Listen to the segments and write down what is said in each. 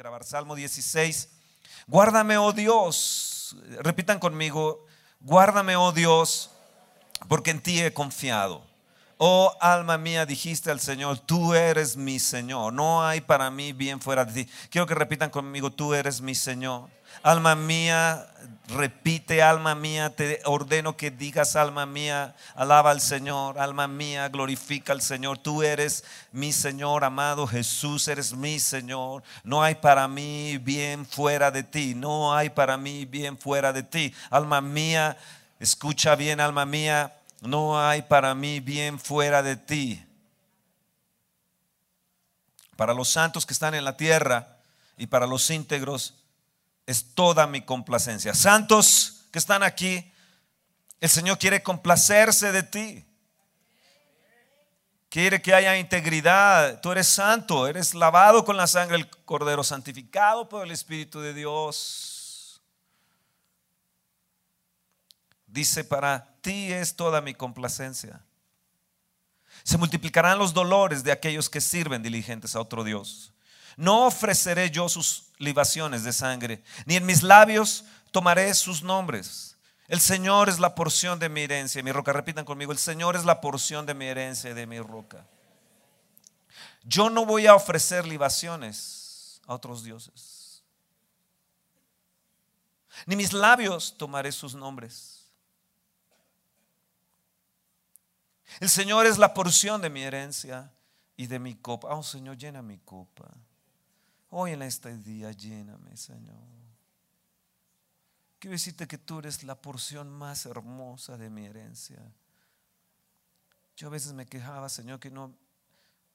grabar Salmo 16. Guárdame, oh Dios. Repitan conmigo, guárdame, oh Dios, porque en ti he confiado. Oh alma mía, dijiste al Señor, tú eres mi Señor. No hay para mí bien fuera de ti. Quiero que repitan conmigo, tú eres mi Señor. Alma mía, repite, alma mía, te ordeno que digas, alma mía, alaba al Señor, alma mía, glorifica al Señor. Tú eres mi Señor, amado Jesús, eres mi Señor. No hay para mí bien fuera de ti, no hay para mí bien fuera de ti. Alma mía, escucha bien, alma mía no hay para mí bien fuera de ti. Para los santos que están en la tierra y para los íntegros es toda mi complacencia. Santos que están aquí, el Señor quiere complacerse de ti. Quiere que haya integridad. Tú eres santo, eres lavado con la sangre del Cordero, santificado por el Espíritu de Dios. Dice para ti es toda mi complacencia. Se multiplicarán los dolores de aquellos que sirven diligentes a otro Dios. No ofreceré yo sus libaciones de sangre, ni en mis labios tomaré sus nombres. El Señor es la porción de mi herencia, mi roca. Repitan conmigo, el Señor es la porción de mi herencia y de mi roca. Yo no voy a ofrecer libaciones a otros dioses. Ni mis labios tomaré sus nombres. El Señor es la porción de mi herencia y de mi copa. Oh Señor, llena mi copa. Hoy en este día, lléname, Señor. Quiero decirte que tú eres la porción más hermosa de mi herencia. Yo a veces me quejaba, Señor, que no,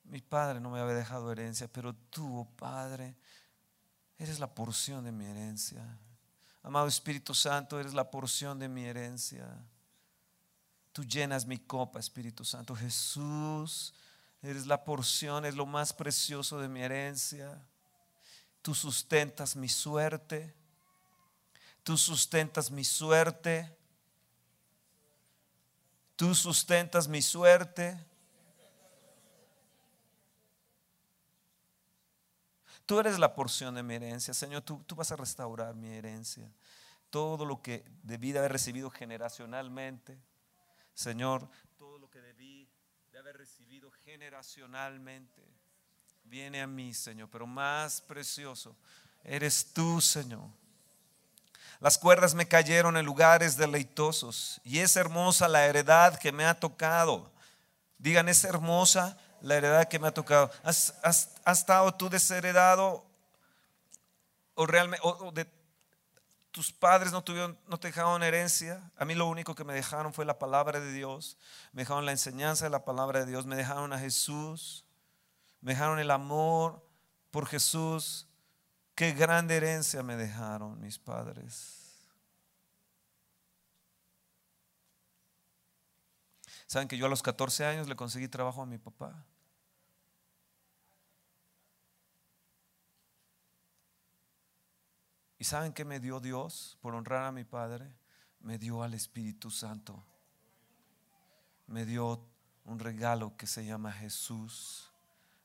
mi padre no me había dejado herencia, pero tú, oh Padre, eres la porción de mi herencia. Amado Espíritu Santo, eres la porción de mi herencia. Tú llenas mi copa, Espíritu Santo. Jesús, eres la porción, es lo más precioso de mi herencia. Tú sustentas mi suerte. Tú sustentas mi suerte. Tú sustentas mi suerte. Tú eres la porción de mi herencia, Señor. Tú, tú vas a restaurar mi herencia. Todo lo que debí de haber recibido generacionalmente Señor, todo lo que debí de haber recibido generacionalmente viene a mí, Señor, pero más precioso eres tú, Señor. Las cuerdas me cayeron en lugares deleitosos y es hermosa la heredad que me ha tocado. Digan, es hermosa la heredad que me ha tocado. ¿Has, estado tú desheredado o realmente tus padres no, tuvieron, no te dejaron herencia. A mí lo único que me dejaron fue la palabra de Dios. Me dejaron la enseñanza de la palabra de Dios. Me dejaron a Jesús. Me dejaron el amor por Jesús. Qué grande herencia me dejaron mis padres. Saben que yo a los 14 años le conseguí trabajo a mi papá. ¿Y saben qué me dio Dios por honrar a mi Padre? Me dio al Espíritu Santo. Me dio un regalo que se llama Jesús,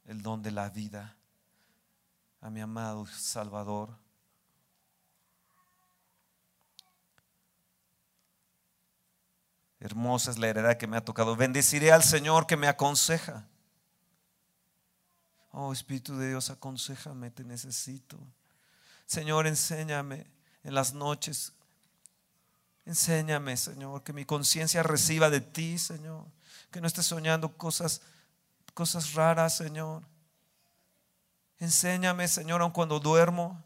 el don de la vida, a mi amado Salvador. Hermosa es la heredad que me ha tocado. Bendeciré al Señor que me aconseja. Oh Espíritu de Dios, aconsejame, te necesito. Señor, enséñame en las noches. Enséñame, Señor, que mi conciencia reciba de ti, Señor. Que no esté soñando cosas, cosas raras, Señor. Enséñame, Señor, aun cuando duermo.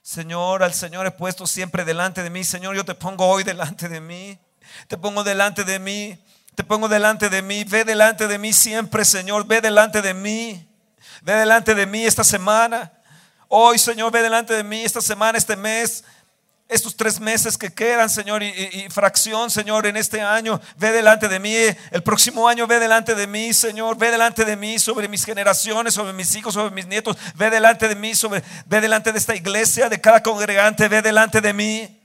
Señor, al Señor he puesto siempre delante de mí. Señor, yo te pongo hoy delante de mí. Te pongo delante de mí. Te pongo delante de mí. Ve delante de mí siempre, Señor. Ve delante de mí. Ve delante de mí esta semana. Hoy, Señor, ve delante de mí esta semana, este mes, estos tres meses que quedan, Señor, y, fracción, Señor, en este año, ve delante de mí, el próximo año ve delante de mí, Señor, ve delante de mí sobre mis generaciones, sobre mis hijos, sobre mis nietos, ve delante de mí, sobre, ve delante de esta iglesia, de cada congregante, ve delante de mí.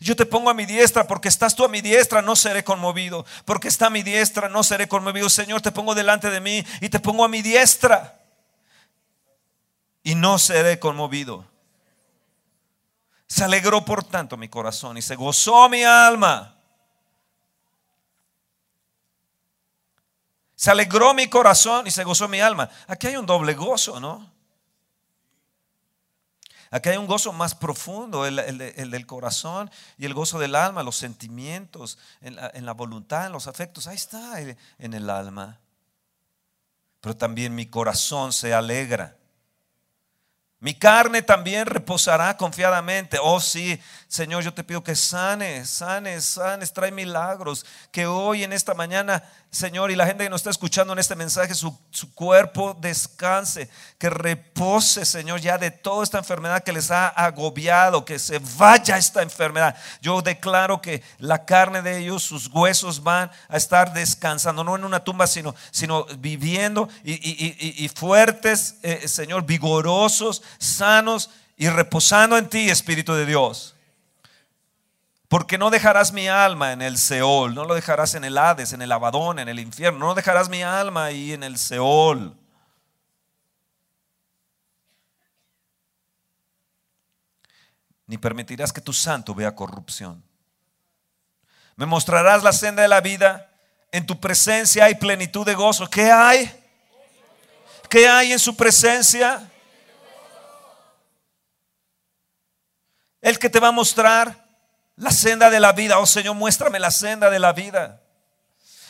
Yo te pongo a mi diestra porque estás tú a mi diestra, no seré conmovido. Porque está a mi diestra, no seré conmovido. Señor, te pongo delante de mí y te pongo a mi diestra no seré conmovido. Se alegró por tanto mi corazón y se gozó mi alma. Se alegró mi corazón y se gozó mi alma. Aquí hay un doble gozo, ¿no? Aquí hay un gozo más profundo, el, del corazón y el gozo del alma, los sentimientos, en la voluntad, en los afectos. Ahí está en el alma. Pero también mi corazón se alegra. Mi carne también reposará confiadamente. Oh sí, Señor, yo te pido que sanes, sanes, sanes, trae milagros. Que hoy en esta mañana, Señor, y la gente que nos está escuchando en este mensaje, su, su, cuerpo descanse, que repose, Señor, ya de toda esta enfermedad que les ha agobiado, que se vaya esta enfermedad. Yo declaro que la carne de ellos, sus huesos van a estar descansando, no en una tumba, sino, sino viviendo y, fuertes, eh, Señor, vigorosos sanos y reposando en ti, Espíritu de Dios. Porque no dejarás mi alma en el Seol, no lo dejarás en el Hades, en el Abadón, en el infierno, no dejarás mi alma ahí en el Seol. Ni permitirás que tu santo vea corrupción. Me mostrarás la senda de la vida. En tu presencia hay plenitud de gozo. ¿Qué hay? ¿Qué hay en su presencia? El que te va a mostrar la senda de la vida. Oh Señor, muéstrame la senda de la vida.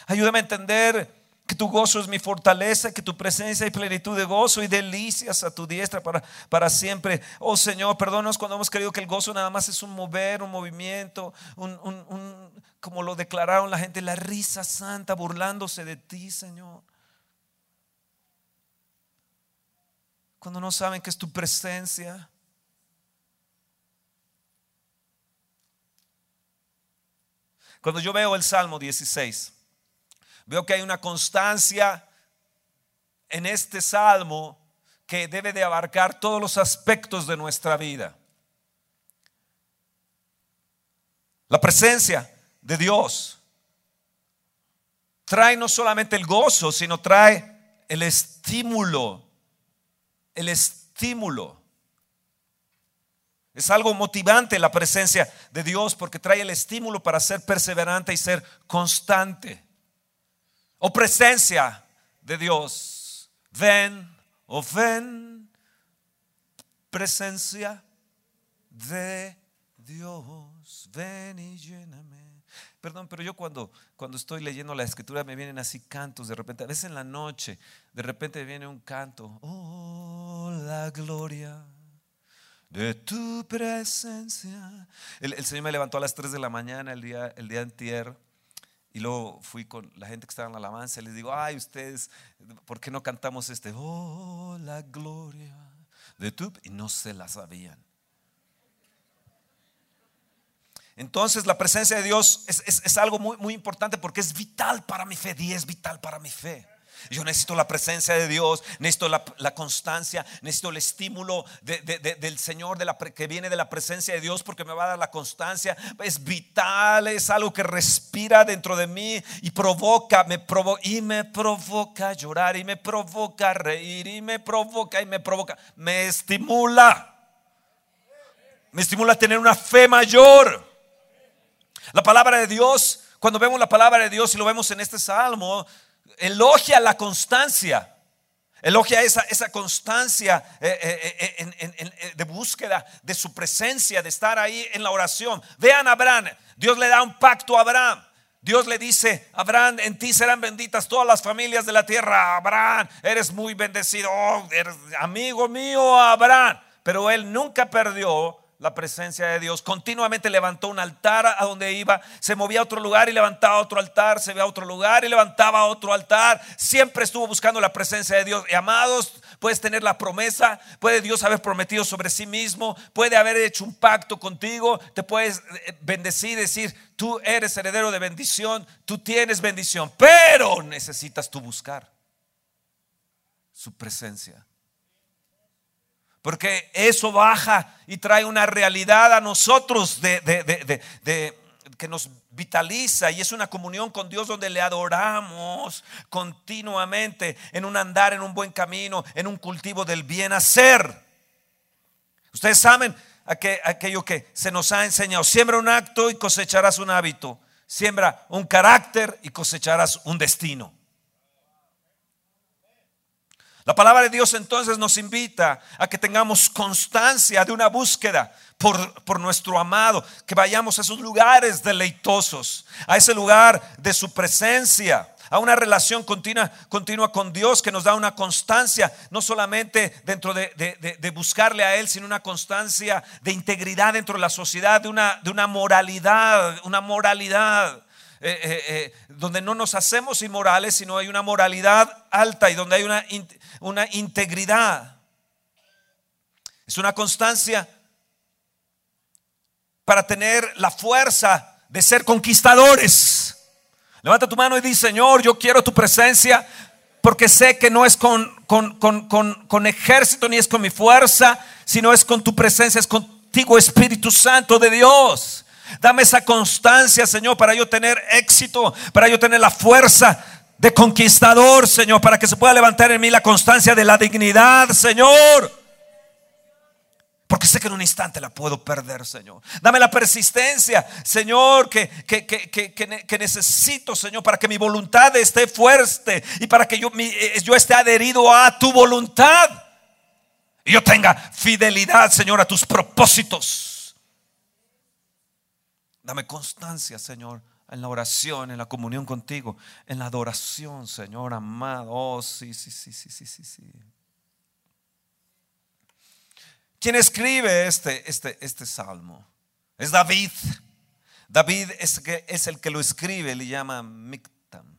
Ayúdame a entender que tu gozo es mi fortaleza, que tu presencia y plenitud de gozo y delicias a tu diestra para, para siempre. Oh Señor, perdónanos cuando hemos creído que el gozo nada más es un mover, un movimiento, un, como lo declararon la gente, la risa santa burlándose de ti, Señor. Cuando no saben que es tu presencia Cuando yo veo el Salmo 16, veo que hay una constancia en este Salmo que debe de abarcar todos los aspectos de nuestra vida. La presencia de Dios trae no solamente el gozo, sino trae el estímulo, el estímulo es algo motivante la presencia de Dios porque trae el estímulo para ser perseverante y ser constante. O presencia de Dios. Ven, o ven, presencia de Dios. Ven y lléname. Perdón, pero yo cuando, cuando estoy leyendo la escritura me vienen así cantos de repente. A veces en la noche, de repente viene un canto. Oh, la gloria de tu presencia. El, Señor me levantó a las 3 de la mañana el día, el día antier y luego fui con la gente que estaba en la alabanza y les digo, ay, ustedes, ¿por qué no cantamos este? Oh, la gloria de tu... Y no se la sabían. Entonces la presencia de Dios es, es algo muy, muy importante porque es vital para mi fe, y es vital para mi fe. Yo necesito la presencia de Dios, necesito la, constancia, necesito el estímulo del Señor que viene de la presencia de Dios porque me va a dar la constancia. Es vital, es algo que respira dentro de mí y provoca, me provoca y me provoca llorar y me provoca reír y me provoca y me provoca, me estimula. Me estimula a tener una fe mayor. La palabra de Dios, cuando vemos la palabra de Dios y lo vemos en este salmo, elogia la constancia. Elogia esa, esa constancia eh, eh, eh, de búsqueda de su presencia, de estar ahí en la oración. Vean Abraham, Dios le da un pacto a Abraham. Dios le dice, Abraham, en ti serán benditas todas las familias de la tierra. Abraham, eres muy bendecido, oh, amigo mío, Abraham. Pero él nunca perdió la presencia de Dios. Continuamente levantó un altar a donde iba, se movía a otro lugar y levantaba otro altar, se veía a otro lugar y levantaba otro altar. Siempre estuvo buscando la presencia de Dios. Y amados, puedes tener la promesa, puede Dios haber prometido sobre sí mismo, puede haber hecho un pacto contigo, te puedes eh, bendecir, decir, tú eres heredero de bendición, tú tienes bendición, pero necesitas tú buscar su presencia. Porque eso baja y trae una realidad a nosotros de, que nos vitaliza y es una comunión con Dios donde le adoramos continuamente en un andar, en un buen camino, en un cultivo del bien hacer. Ustedes saben aquello que se nos ha enseñado. Siembra un acto y cosecharás un hábito. Siembra un carácter y cosecharás un destino. La palabra de Dios entonces nos invita a que tengamos constancia de una búsqueda por, por, nuestro amado, que vayamos a esos lugares deleitosos, a ese lugar de su presencia, a una relación continua, continua con Dios que nos da una constancia, no solamente dentro de, buscarle a Él, sino una constancia de integridad dentro de la sociedad, de una, de una moralidad, una moralidad. Eh, eh, eh, donde no nos hacemos inmorales, sino hay una moralidad alta y donde hay una, una integridad. Es una constancia para tener la fuerza de ser conquistadores. Levanta tu mano y di, Señor, yo quiero tu presencia porque sé que no es con, con, con, con, ejército ni es con mi fuerza, sino es con tu presencia, es contigo, Espíritu Santo de Dios. Dame esa constancia, Señor, para yo tener éxito, para yo tener la fuerza de conquistador, Señor, para que se pueda levantar en mí la constancia de la dignidad, Señor. Porque sé que en un instante la puedo perder, Señor. Dame la persistencia, Señor, que, que, necesito, Señor, para que mi voluntad esté fuerte y para que yo, eh, yo esté adherido a tu voluntad. Y yo tenga fidelidad, Señor, a tus propósitos. Dame constancia, Señor, en la oración, en la comunión contigo, en la adoración, Señor amado. Oh, sí, sí, sí, sí, sí, sí, sí. ¿Quién escribe este, este, este salmo? Es David. David es, es el que lo escribe, le llama Miktam.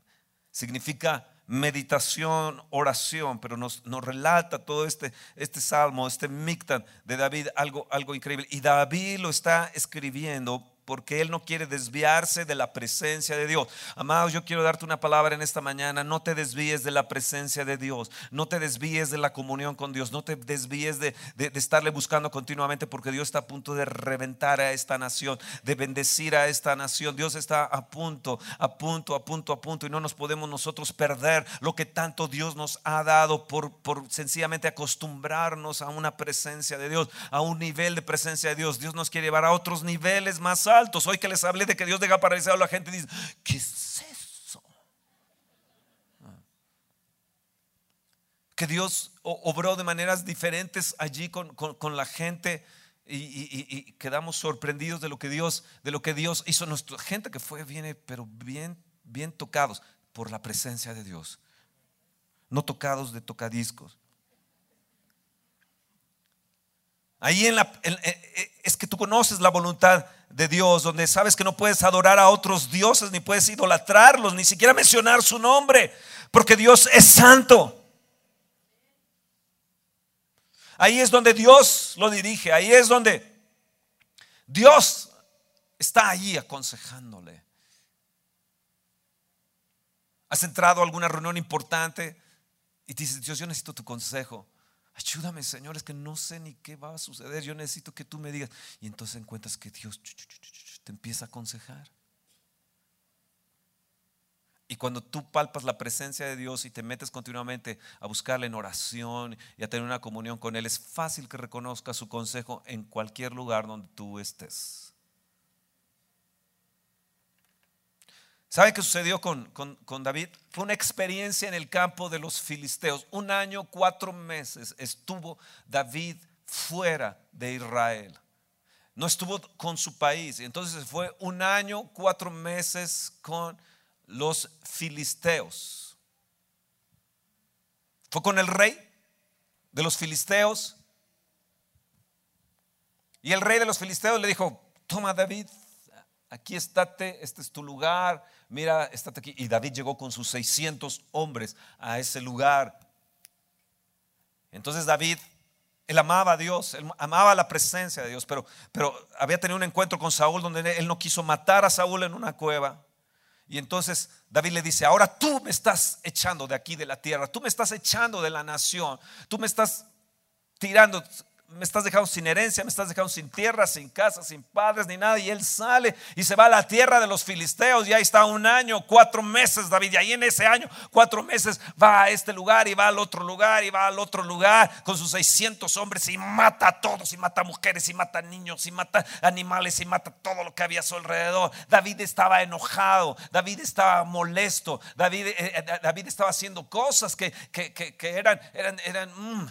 Significa meditación, oración, pero nos, nos, relata todo este, este salmo, este Miktam de David, algo, algo increíble. Y David lo está escribiendo porque Él no quiere desviarse de la presencia de Dios. Amados, yo quiero darte una palabra en esta mañana. No te desvíes de la presencia de Dios. No te desvíes de la comunión con Dios. No te desvíes de, estarle buscando continuamente porque Dios está a punto de reventar a esta nación, de bendecir a esta nación. Dios está a punto, a punto, a punto, a punto. Y no nos podemos nosotros perder lo que tanto Dios nos ha dado por, por sencillamente acostumbrarnos a una presencia de Dios, a un nivel de presencia de Dios. Dios nos quiere llevar a otros niveles más altos altos. Hoy que les hablé de que Dios deja paralizado la gente, dice, ¿qué es eso? Que Dios obró de maneras diferentes allí con, la gente. Y, quedamos sorprendidos de lo que Dios, de lo que Dios hizo. Nuestra gente que fue, viene, pero bien, bien tocados por la presencia de Dios. No tocados de tocadiscos. Ahí en la, es que tú conoces la voluntad de Dios, donde sabes que no puedes adorar a otros dioses, ni puedes idolatrarlos, ni siquiera mencionar su nombre, porque Dios es santo. Ahí es donde Dios lo dirige, ahí es donde Dios está ahí aconsejándole. Has entrado a alguna reunión importante y te dices, Dios, yo necesito tu consejo. Ayúdame, Señor, es que no sé ni qué va a suceder. Yo necesito que tú me digas. Y entonces encuentras que Dios te empieza a aconsejar. Y cuando tú palpas la presencia de Dios y te metes continuamente a buscarle en oración y a tener una comunión con Él, es fácil que reconozcas su consejo en cualquier lugar donde tú estés. ¿Saben qué sucedió con, David? Fue una experiencia en el campo de los filisteos. Un año, cuatro meses estuvo David fuera de Israel. No estuvo con su país. Entonces fue un año, cuatro meses con los filisteos. Fue con el rey de los filisteos. Y el rey de los filisteos le dijo, toma David, aquí estate, este es tu lugar, mira, estate aquí. Y David llegó con sus 600 hombres a ese lugar. Entonces David, él amaba a Dios, él amaba la presencia de Dios, pero, pero había tenido un encuentro con Saúl donde él no quiso matar a Saúl en una cueva. Y entonces David le dice, ahora tú me estás echando de aquí de la tierra, tú me estás echando de la nación, tú me estás tirando, me estás dejando sin herencia, me estás dejando sin tierra, sin casa, sin padres, ni nada. Y él sale y se va a la tierra de los filisteos. Y ahí está un año, cuatro meses, David. Y ahí en ese año, cuatro meses, va a este lugar y va al otro lugar y va al otro lugar con sus 600 hombres y mata a todos, y mata a mujeres, y mata a niños, y mata animales, y mata todo lo que había a su alrededor. David estaba enojado, David estaba molesto, David, eh, eh, David estaba haciendo cosas que, eran, eran, eran, mm,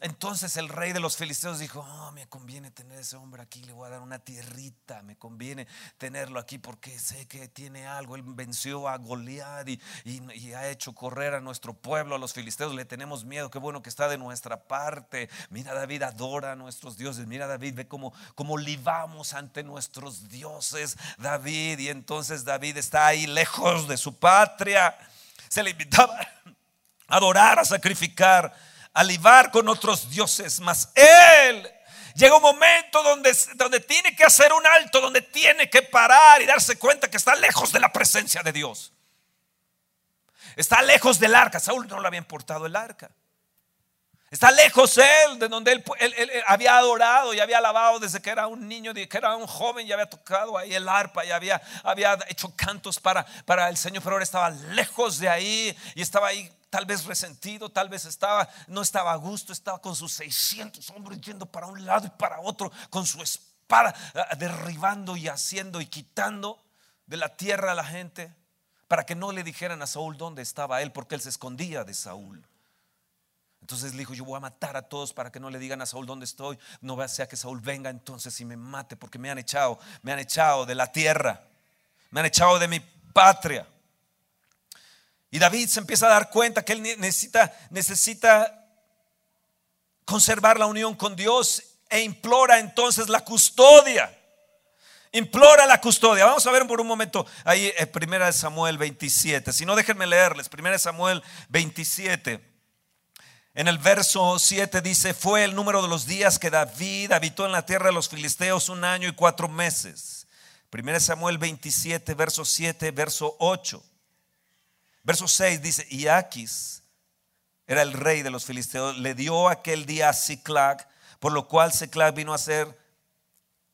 entonces el rey de los filisteos dijo, oh, me conviene tener ese hombre aquí, le voy a dar una tierrita, me conviene tenerlo aquí porque sé que tiene algo. Él venció a Goliat y, ha hecho correr a nuestro pueblo, a los filisteos, le tenemos miedo, qué bueno que está de nuestra parte. Mira David, adora a nuestros dioses, mira David, ve cómo, cómo libamos ante nuestros dioses, David. Y entonces David está ahí lejos de su patria, se le invitaba a adorar, a sacrificar alivar con otros dioses, mas Él llega un momento donde, donde tiene que hacer un alto, donde tiene que parar y darse cuenta que está lejos de la presencia de Dios. Está lejos del arca. Saúl no le había importado el arca. Está lejos él de donde él, había adorado y había alabado desde que era un niño, que era un joven y había tocado ahí el arpa y había, había hecho cantos para, para el Señor, pero ahora estaba lejos de ahí y estaba ahí tal vez resentido, tal vez estaba, no estaba a gusto, estaba con sus 600 hombres yendo para un lado y para otro, con su espada, ah, derribando y haciendo y quitando de la tierra a la gente, para que no le dijeran a Saúl dónde estaba él, porque él se escondía de Saúl. Entonces le dijo, yo voy a matar a todos para que no le digan a Saúl dónde estoy, no sea que Saúl venga entonces y me mate, porque me han echado, me han echado de la tierra, me han echado de mi patria. Y David se empieza a dar cuenta que él necesita, necesita conservar la unión con Dios e implora entonces la custodia. Implora la custodia. Vamos a ver por un momento ahí, en eh, primera Samuel 27. Si no, déjenme leerles. Primera Samuel 27. En el verso 7 dice, fue el número de los días que David habitó en la tierra de los filisteos un año y cuatro meses. Primera Samuel 27, verso 7, verso 8. Verso 6 dice, y Aquis era el rey de los filisteos, le dio aquel día a Ciclac, por lo cual Ciclac vino a ser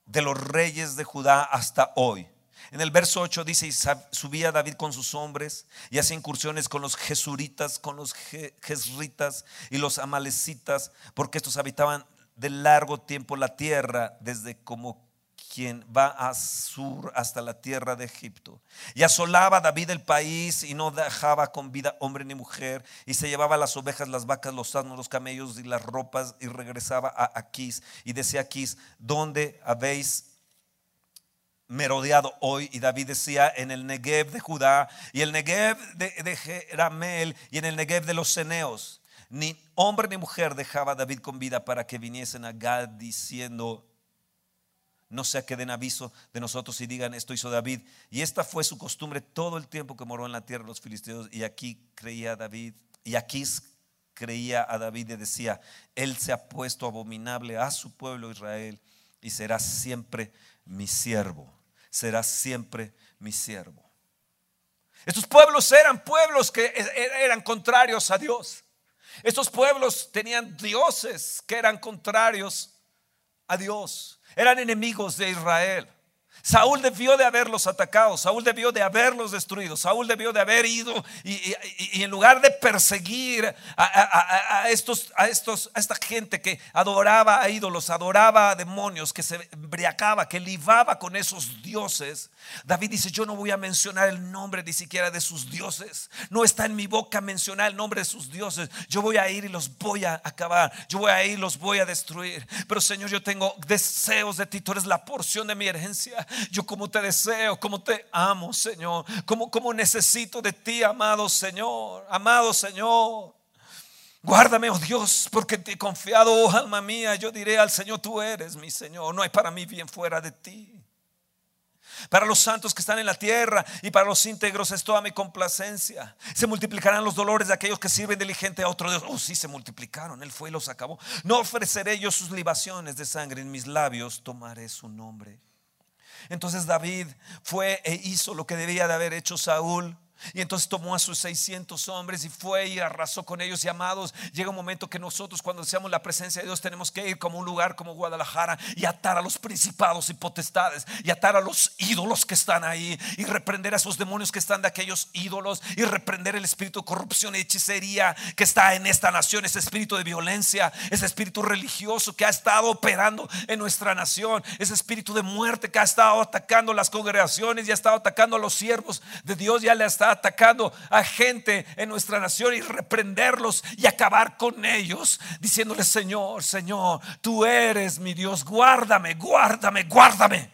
de los reyes de Judá hasta hoy. En el verso 8 dice, y subía David con sus hombres y hacía incursiones con los jesuritas, con los jesritas y los amalecitas, porque estos habitaban de largo tiempo la tierra, desde como quien va a sur hasta la tierra de Egipto. Y asolaba David el país y no dejaba con vida hombre ni mujer. Y se llevaba las ovejas, las vacas, los asnos, los camellos y las ropas y regresaba a Aquís. Y decía Aquís, ¿dónde habéis merodeado hoy? Y David decía, en el Negev de Judá y el Negev de, de Jeramel y en el Negev de los Ceneos. Ni hombre ni mujer dejaba David con vida para que viniesen a Gad diciendo, no sea que den aviso de nosotros y digan esto hizo David. Y esta fue su costumbre todo el tiempo que moró en la tierra los filisteos. Y aquí creía David, y aquí creía a David y decía, Él se ha puesto abominable a su pueblo Israel y será siempre mi siervo, será siempre mi siervo. Estos pueblos eran pueblos que e-, e-, eran contrarios a Dios. Estos pueblos tenían dioses que eran contrarios a Dios eran enemigos de Israel. Saúl debió de haberlos atacado, Saúl debió de haberlos destruido, Saúl debió de haber ido y, en lugar de perseguir a, estos, a, esta gente que adoraba a ídolos, adoraba a demonios, que se embriagaba, que libaba con esos dioses, David dice, yo no voy a mencionar el nombre ni siquiera de sus dioses, no está en mi boca mencionar el nombre de sus dioses, yo voy a ir y los voy a acabar, yo voy a ir y los voy a destruir, pero Señor, yo tengo deseos de ti, tú eres la porción de mi herencia yo como te deseo, como te amo, Señor. Como, como necesito de ti, amado Señor. Amado Señor. Guárdame, oh Dios, porque te he confiado, oh alma mía. Yo diré al Señor, tú eres mi Señor. No hay para mí bien fuera de ti. Para los santos que están en la tierra y para los íntegros es toda mi complacencia. Se multiplicarán los dolores de aquellos que sirven diligente a otro Dios. Oh, sí, se multiplicaron. Él fue y los acabó. No ofreceré yo sus libaciones de sangre en mis labios. Tomaré su nombre. Entonces David fue e hizo lo que debía de haber hecho Saúl. Y entonces tomó a sus 600 hombres y fue y arrasó con ellos. Y amados, llega un momento que nosotros cuando deseamos la presencia de Dios tenemos que ir como un lugar como Guadalajara y atar a los principados y potestades y atar a los ídolos que están ahí y reprender a esos demonios que están de aquellos ídolos y reprender el espíritu de corrupción y hechicería que está en esta nación, ese espíritu de violencia, ese espíritu religioso que ha estado operando en nuestra nación, ese espíritu de muerte que ha estado atacando las congregaciones y ha estado atacando a los siervos de Dios, ya le está atacando a gente en nuestra nación y reprenderlos y acabar con ellos, diciéndole, Señor, Señor, tú eres mi Dios, guárdame, guárdame, guárdame.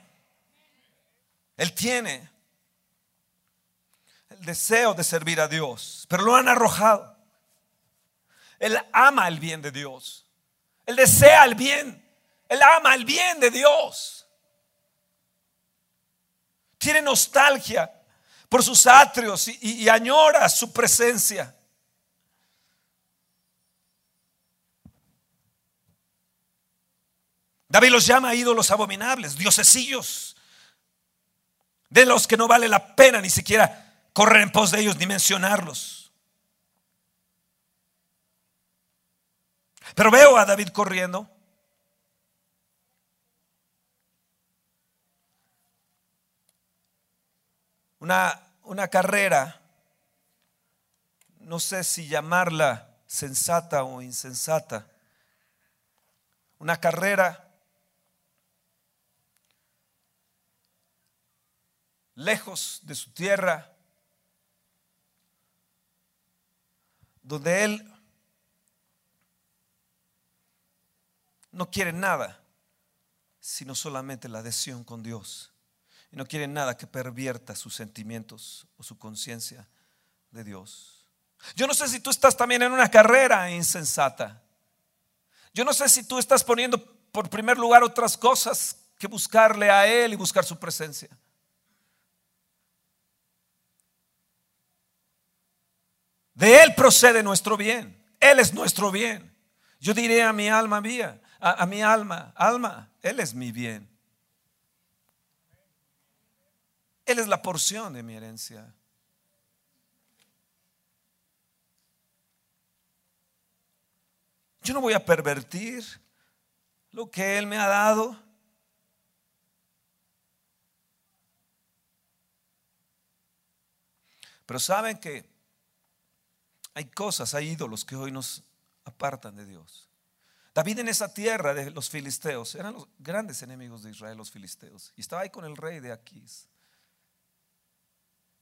Él tiene el deseo de servir a Dios, pero lo han arrojado. Él ama el bien de Dios. Él desea el bien. Él ama el bien de Dios. Tiene nostalgia por sus atrios y, añora su presencia. David los llama ídolos abominables, diosesillos, de los que no vale la pena ni siquiera correr en pos de ellos ni mencionarlos. Pero veo a David corriendo una, una carrera, no sé si llamarla sensata o insensata, una carrera lejos de su tierra, donde él no quiere nada, sino solamente la adhesión con Dios y no quiere nada que pervierta sus sentimientos o su conciencia de Dios. Yo no sé si tú estás también en una carrera insensata. Yo no sé si tú estás poniendo por primer lugar otras cosas que buscarle a Él y buscar su presencia. De Él procede nuestro bien. Él es nuestro bien. Yo diré a mi alma mía, a, a mi alma, alma, Él es mi bien. Él es la porción de mi herencia. Yo no voy a pervertir lo que Él me ha dado. Pero saben que hay cosas, hay ídolos que hoy nos apartan de Dios. David en esa tierra de los filisteos, eran los grandes enemigos de Israel, los filisteos, y estaba ahí con el rey de Aquís.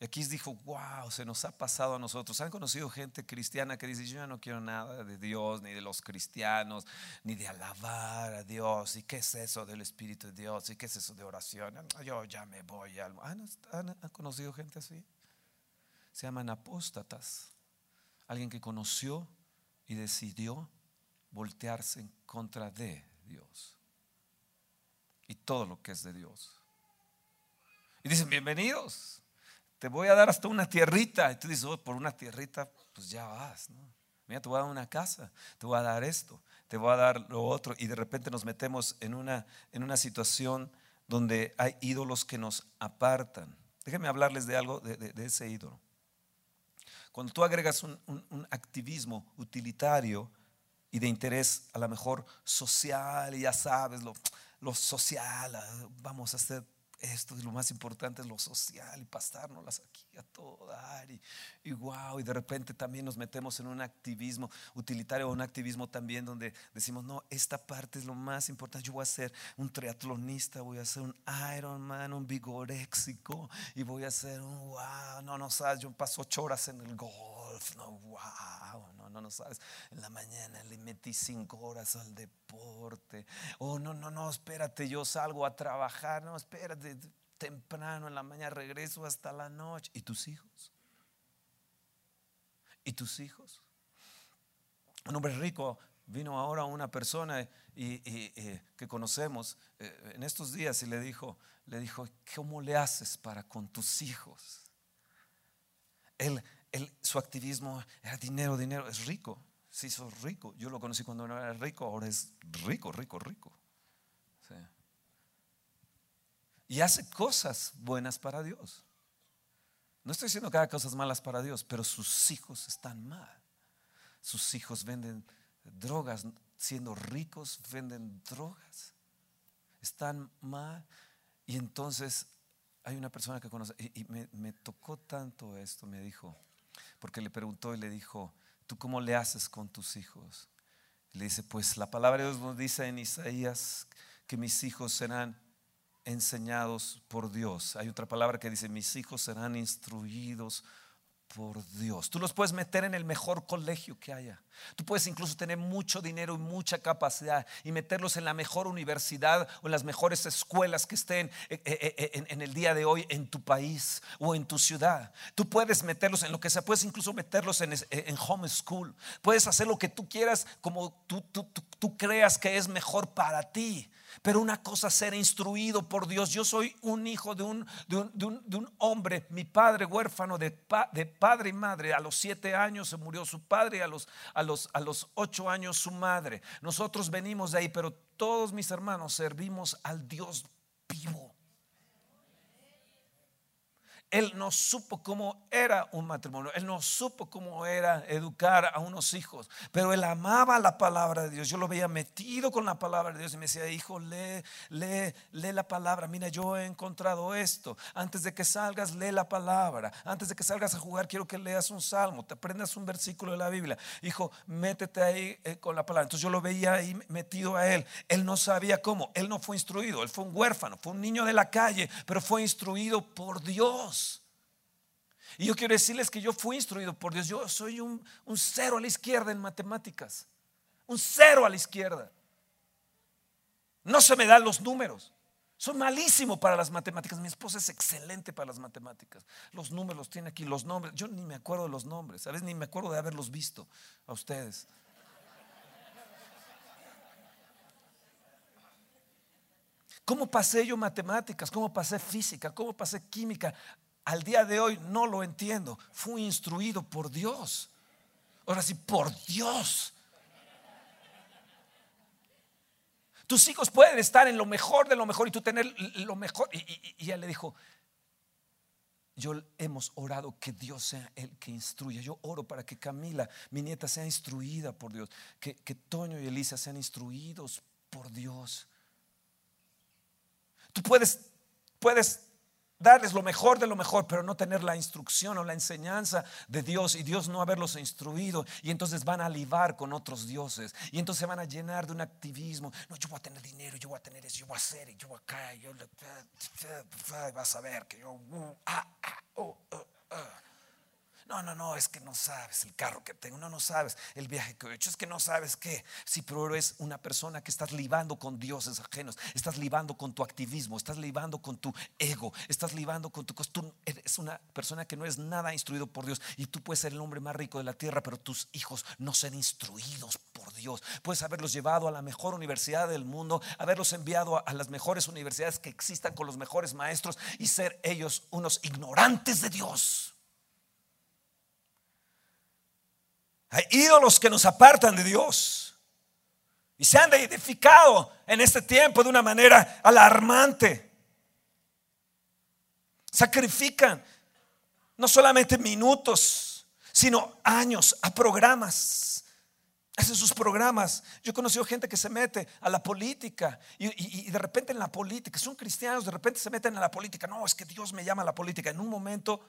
Y aquí dijo, wow, se nos ha pasado a nosotros. Han conocido gente cristiana que dice, yo no quiero nada de Dios, ni de los cristianos, ni de alabar a Dios. ¿Y qué es eso del Espíritu de Dios? ¿Y qué es eso de oración? Yo ya me voy. ¿Han, han, conocido gente así? Se llaman apóstatas. Alguien que conoció y decidió voltearse en contra de Dios. Y todo lo que es de Dios. Y dicen, bienvenidos te voy a dar hasta una tierrita. Y tú dices, oh, por una tierrita, pues ya vas. Mira, te voy a dar una casa, te voy a dar esto, te voy a dar lo otro. Y de repente nos metemos en una, en una situación donde hay ídolos que nos apartan. Déjenme hablarles de algo de, ese ídolo. Cuando tú agregas un, activismo utilitario y de interés a lo mejor social, y ya sabes, lo, lo social, ah, vamos a hacer esto es lo más importante, es lo social y pasárnoslas aquí a todo dar y, y wow, y de repente también nos metemos en un activismo utilitario o un activismo también donde decimos, no, esta parte es lo más importante, yo voy a ser un triatlonista, voy a ser un Ironman, un vigoréxico y voy a ser un wow, no, no sabes, yo paso ocho horas en el no, wow, no, no, no sabes, en la mañana le metí cinco horas al deporte, oh, no, no, no, espérate, yo salgo a trabajar, no, espérate, temprano en la mañana regreso hasta la noche. ¿Y tus hijos? ¿Y tus hijos? Un hombre rico vino ahora una persona y, que conocemos eh, en estos días y le dijo, le dijo, ¿cómo le haces para con tus hijos? Él, su activismo era dinero, dinero, es rico, se hizo rico. Yo lo conocí cuando no era rico, ahora es rico, rico, rico. Y hace cosas buenas para Dios. No estoy diciendo que haga cosas malas para Dios, pero sus hijos están mal. Sus hijos venden drogas, siendo ricos, venden drogas. Están mal. Y entonces hay una persona que conoce, y, me, tocó tanto esto, me dijo, porque le preguntó y le dijo, ¿tú cómo le haces con tus hijos? le dice, pues la palabra de Dios nos dice en Isaías que mis hijos serán enseñados por Dios. Hay otra palabra que dice, mis hijos serán instruidos por Dios. Tú los puedes meter en el mejor colegio que haya. Tú puedes incluso tener mucho dinero y mucha capacidad y meterlos en la mejor universidad o en las mejores escuelas que estén eh, eh, eh, en, el día de hoy en tu país o en tu ciudad. Tú puedes meterlos en lo que sea, puedes incluso meterlos en, en home school. Puedes hacer lo que tú quieras como tú, tú, tú creas que es mejor para ti. Pero una cosa ser instruido por Dios. Yo soy un hijo de un, de un, hombre, mi padre huérfano de, de, padre y madre. A los siete años se murió su padre y a los, a, los, a los ocho años su madre. Nosotros venimos de ahí, pero todos mis hermanos servimos al Dios vivo. Él no supo cómo era un matrimonio, él no supo cómo era educar a unos hijos, pero él amaba la palabra de Dios. Yo lo veía metido con la palabra de Dios y me decía, hijo, lee, lee, lee la palabra. Mira, yo he encontrado esto. Antes de que salgas, lee la palabra. Antes de que salgas a jugar, quiero que leas un salmo, te aprendas un versículo de la Biblia. Hijo, métete ahí eh, con la palabra. Entonces yo lo veía ahí metido a él. Él no sabía cómo, él no fue instruido, él fue un huérfano, fue un niño de la calle, pero fue instruido por Dios. Y yo quiero decirles que yo fui instruido por Dios. Yo soy un, cero a la izquierda en matemáticas. Un cero a la izquierda. No se me dan los números. Soy malísimo para las matemáticas. Mi esposa es excelente para las matemáticas. Los números los tiene aquí, los nombres. Yo ni me acuerdo de los nombres, ¿sabes? Ni me acuerdo de haberlos visto a ustedes. ¿Cómo pasé yo matemáticas? ¿Cómo pasé física? ¿Cómo pasé química? Al día de hoy no lo entiendo. Fui instruido por Dios. Ahora sí, por Dios. Tus hijos pueden estar en lo mejor de lo mejor y tú tener lo mejor. Y, y, él le dijo, yo hemos orado que Dios sea el que instruya. Yo oro para que Camila, mi nieta, sea instruida por Dios. Que, que Toño y Elisa sean instruidos por Dios. Tú puedes, puedes darles lo mejor de lo mejor, pero no tener la instrucción o la enseñanza de Dios y Dios no haberlos instruido y entonces van a libar con otros dioses y entonces se van a llenar de un activismo. No, yo voy a tener dinero, yo voy a tener eso, yo voy a hacer, yo voy acá, yo vas a ver que yo... Uh, ah, ah, oh, oh, oh. No, no, no, es que no sabes el carro que tengo, no, no sabes el viaje que he hecho, es que no sabes qué. Si pero eres una persona que estás libando con dioses ajenos, estás libando con tu activismo, estás libando con tu ego, estás libando con tu costumbre. Eres una persona que no es nada instruido por Dios y tú puedes ser el hombre más rico de la tierra, pero tus hijos no ser instruidos por Dios. Puedes haberlos llevado a la mejor universidad del mundo, haberlos enviado a las mejores universidades que existan con los mejores maestros y ser ellos unos ignorantes de Dios. Hay ídolos que nos apartan de Dios. Y se han edificado en este tiempo de una manera alarmante. Sacrifican no solamente minutos, sino años a programas. Hacen sus programas. Yo he conocido gente que se mete a la política y, y, de repente en la política, son cristianos, de repente se meten a la política. No, es que Dios me llama a la política. En un momento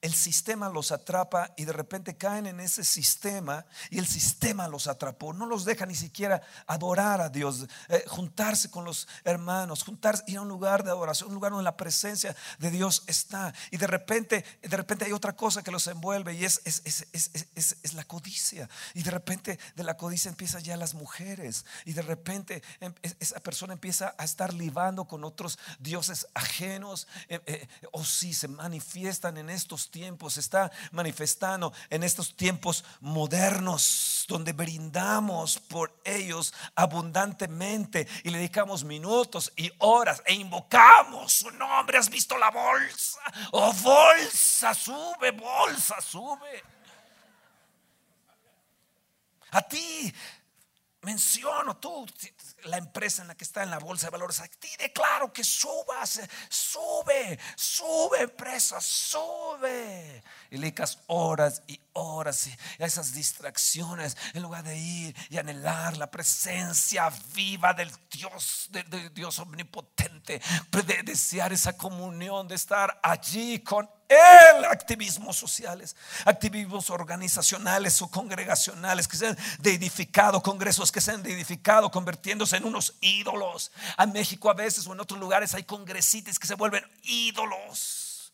el sistema los atrapa y de repente caen en ese sistema y el sistema los atrapó. No los deja ni siquiera adorar a Dios, eh, juntarse con los hermanos, juntarse, ir a un lugar de adoración, un lugar donde la presencia de Dios está. Y de repente, de repente hay otra cosa que los envuelve y es, es, es, la codicia. Y de repente de la codicia empiezan ya las mujeres. Y de repente em, esa persona empieza a estar libando con otros dioses ajenos. Eh, eh, o si se manifiestan en estos tiempos, está manifestando en estos tiempos modernos, donde brindamos por ellos abundantemente y le dedicamos minutos y horas e invocamos su nombre. ¿Has visto la bolsa? Oh, bolsa, sube, bolsa, sube. A ti menciono tú, la empresa en la que está en la bolsa de valores, a ti declaro que subas, sube, sube empresa, sube. Y le dedicas horas y horas a esas distracciones en lugar de ir y anhelar la presencia viva del Dios, del Dios omnipotente, de desear esa comunión, de estar allí con el activismos sociales, activismos organizacionales o congregacionales que se han edificado, congresos que se han edificado convirtiéndose en unos ídolos. En México a veces o en otros lugares hay congresitas que se vuelven ídolos.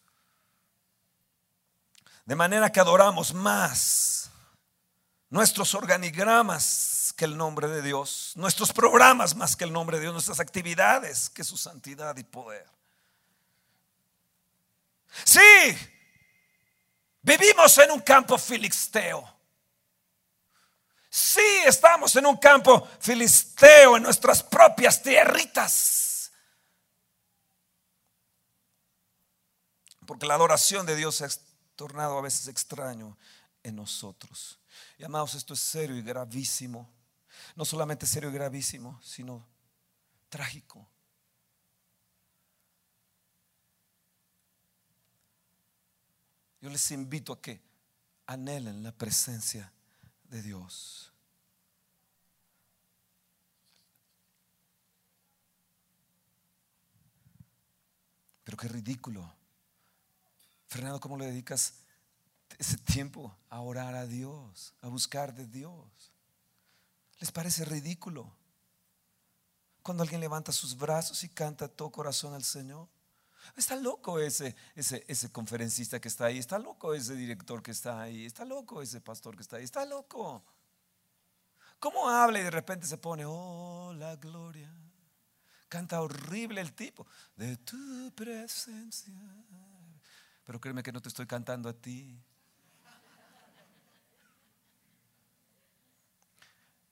De manera que adoramos más nuestros organigramas que el nombre de Dios, nuestros programas más que el nombre de Dios, nuestras actividades que su santidad y poder. Sí, vivimos en un campo filisteo. Sí, estamos en un campo filisteo, en nuestras propias tierritas. Porque la adoración de Dios se ha tornado a veces extraño en nosotros. Y amados, esto es serio y gravísimo. No solamente serio y gravísimo, sino trágico. Yo les invito a que anhelen la presencia de Dios. Pero qué ridículo. Fernando, ¿cómo le dedicas ese tiempo a orar a Dios, a buscar de Dios? ¿Les parece ridículo? Cuando alguien levanta sus brazos y canta todo corazón al Señor. Está loco ese, ese, ese conferencista que está ahí, está loco ese director que está ahí, está loco ese pastor que está ahí, está loco. ¿Cómo habla y de repente se pone, oh, la gloria? Canta horrible el tipo, de tu presencia. Pero créeme que no te estoy cantando a ti.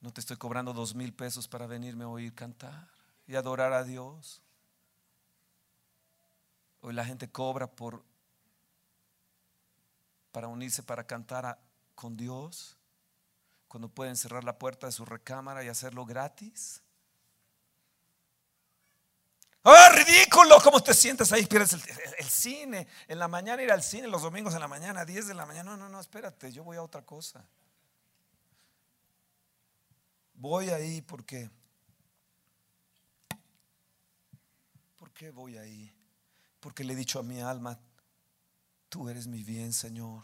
No te estoy cobrando dos mil pesos para venirme a oír cantar y adorar a Dios. Hoy la gente cobra por para unirse para cantar con Dios cuando pueden cerrar la puerta de su recámara y hacerlo gratis. ¡Oh, ridículo! ¿Cómo te sientes ahí? Pierdes el, cine. En la mañana ir al cine, los domingos en la mañana, 10 de la mañana. No, no, no, espérate, yo voy a otra cosa. Voy ahí porque... ¿Por qué voy ahí? Porque le he dicho a mi alma, tú eres mi bien, Señor.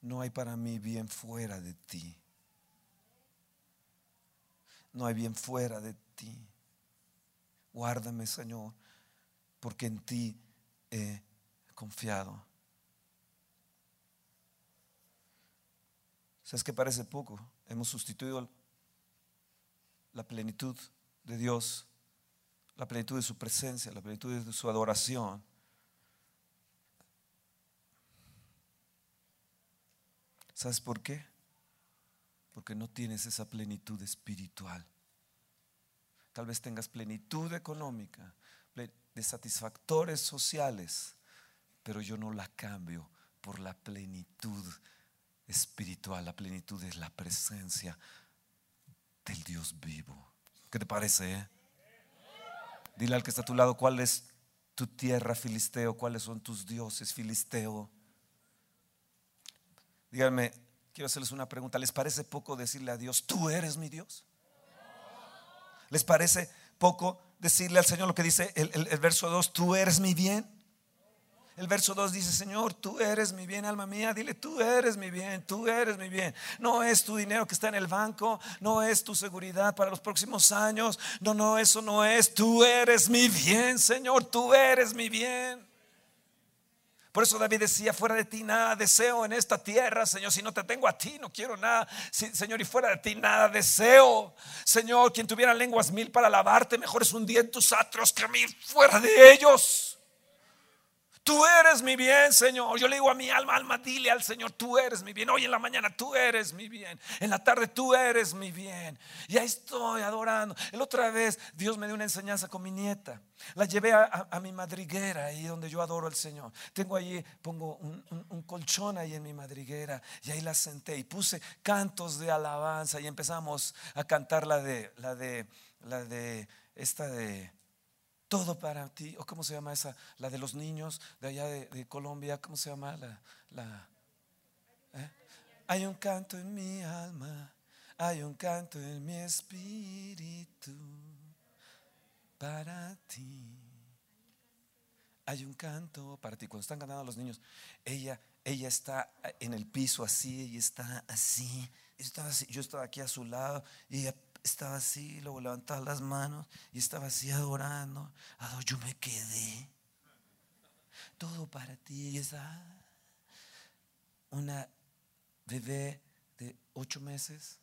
No hay para mí bien fuera de ti. No hay bien fuera de ti. Guárdame, Señor, porque en ti he confiado. ¿Sabes que parece poco? Hemos sustituido la plenitud de Dios, la plenitud de su presencia, la plenitud de su adoración ¿Sabes por qué? Porque no tienes esa plenitud espiritual. Tal vez tengas plenitud económica, de satisfactores sociales, pero yo no la cambio por la plenitud espiritual. La plenitud es la presencia del Dios vivo. ¿Qué te parece? Eh? Dile al que está a tu lado cuál es tu tierra filisteo, cuáles son tus dioses filisteo. Díganme, quiero hacerles una pregunta. ¿Les parece poco decirle a Dios, tú eres mi Dios? ¿Les parece poco decirle al Señor lo que dice el, el verso 2, tú eres mi bien? El verso 2 dice, Señor, tú eres mi bien, alma mía. Dile, tú eres mi bien, tú eres mi bien. No es tu dinero que está en el banco, no es tu seguridad para los próximos años. No, no, eso no es. Tú eres mi bien, Señor, tú eres mi bien. Por eso David decía, fuera de ti nada deseo en esta tierra, Señor. Si no te tengo a ti, no quiero nada. Señor, y fuera de ti nada deseo. Señor, quien tuviera lenguas mil para alabarte, mejor es un día en tus atros que a mí fuera de ellos. Tú eres mi bien, Señor. Yo le digo a mi alma, alma, dile al Señor, tú eres mi bien. Hoy en la mañana tú eres mi bien. En la tarde tú eres mi bien. Y ahí estoy adorando. El otra vez Dios me dio una enseñanza con mi nieta. La llevé a, mi madriguera, ahí donde yo adoro al Señor. Tengo allí, pongo un, colchón ahí en mi madriguera. Y ahí la senté y puse cantos de alabanza. Y empezamos a cantar la de, la de, la de, esta de todo para ti. ¿O cómo se llama esa? La de los niños de allá de, Colombia. ¿Cómo se llama? La, ¿eh? Hay un canto en mi alma. Hay un canto en mi espíritu para ti. Hay un canto para ti. Cuando están cantando los niños, ella, ella está en el piso así, ella está así, estaba así. Yo estaba aquí a su lado y estaba así, luego levantaba las manos y estaba así adorando. yo me quedé. Todo para ti. Esa una bebé de ocho meses.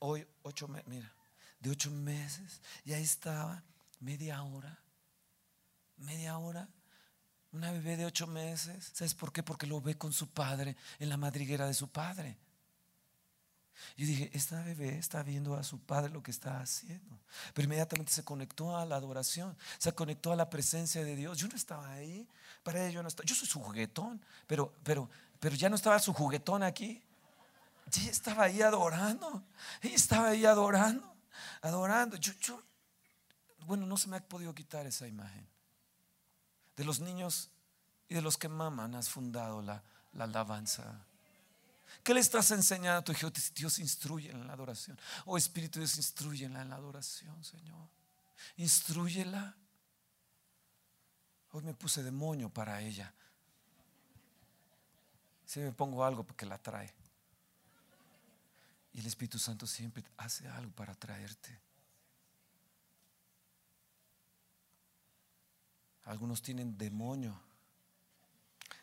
Hoy, ocho meses, mira, de ocho meses. Y ahí estaba, media hora. Media hora. Una bebé de ocho meses. ¿Sabes por qué? Porque lo ve con su padre en la madriguera de su padre. Yo dije, esta bebé está viendo a su padre lo que está haciendo. Pero inmediatamente se conectó a la adoración, se conectó a la presencia de Dios. Yo no estaba ahí, para ella yo no estaba. Yo soy su juguetón, pero, pero, pero ya no estaba su juguetón aquí. Ella estaba ahí adorando, ella estaba ahí adorando, adorando. Yo, yo, bueno, no se me ha podido quitar esa imagen. De los niños y de los que maman has fundado la, la alabanza. ¿Qué le estás enseñando a tu hijo? Dios instruye en la adoración. Oh Espíritu Dios, instruye en la adoración, Señor. Instruyela. Hoy me puse demonio para ella. Si me pongo algo porque la trae. Y el Espíritu Santo siempre hace algo para traerte. Algunos tienen demonio.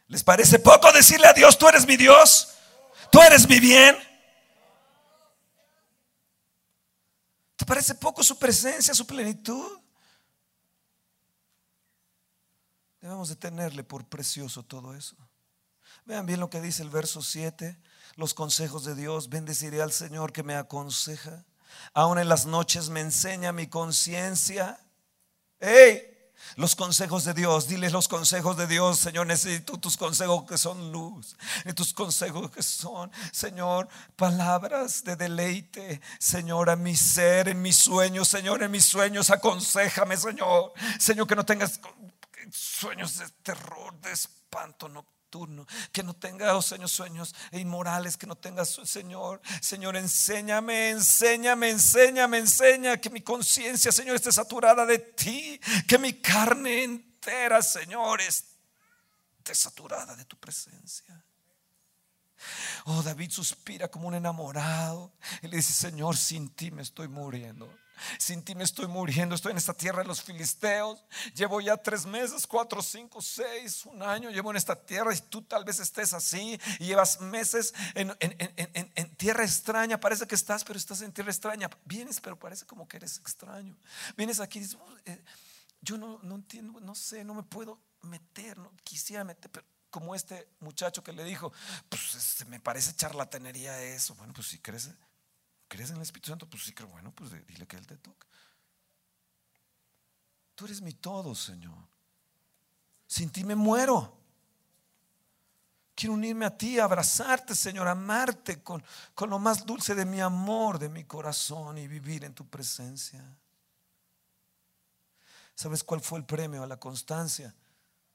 ¿Les parece poco decirle a Dios, tú eres mi Dios? Tú eres mi bien. ¿Te parece poco su presencia, su plenitud? Debemos de tenerle por precioso todo eso. Vean bien lo que dice el verso 7, los consejos de Dios. Bendeciré al Señor que me aconseja. Aún en las noches me enseña mi conciencia. ¡Hey! Los consejos de Dios, diles los consejos de Dios, Señor, necesito tus consejos que son luz, tus consejos que son, Señor, palabras de deleite, Señor, a mi ser, en mis sueños, Señor, en mis sueños, aconsejame, Señor, Señor, que no tengas sueños de terror, de espanto, no que no tenga, oh Señor, sueños inmorales, que no tenga, Señor, Señor, enséñame, enséñame, enséñame, enseña que mi conciencia, Señor, esté saturada de ti, que mi carne entera, Señor, esté saturada de tu presencia. Oh, David suspira como un enamorado y le dice, Señor, sin ti me estoy muriendo. Sin ti me estoy muriendo, estoy en esta tierra de los filisteos. Llevo ya tres meses, cuatro, cinco, seis, un año. Llevo en esta tierra y tú tal vez estés así y llevas meses en, tierra extraña. Parece que estás, pero estás en tierra extraña. Vienes, pero parece como que eres extraño. Vienes aquí y dices, eh, yo no, no entiendo, no sé, no me puedo meter, no quisiera meter, pero como este muchacho que le dijo, pues me parece charlatanería eso. Bueno, pues si crees ¿Crees en el Espíritu Santo? Pues sí, creo, bueno, pues dile que Él te toque. Tú eres mi todo, Señor. Sin ti me muero. Quiero unirme a ti, abrazarte, Señor, amarte con, con lo más dulce de mi amor, de mi corazón y vivir en tu presencia. ¿Sabes cuál fue el premio a la constancia,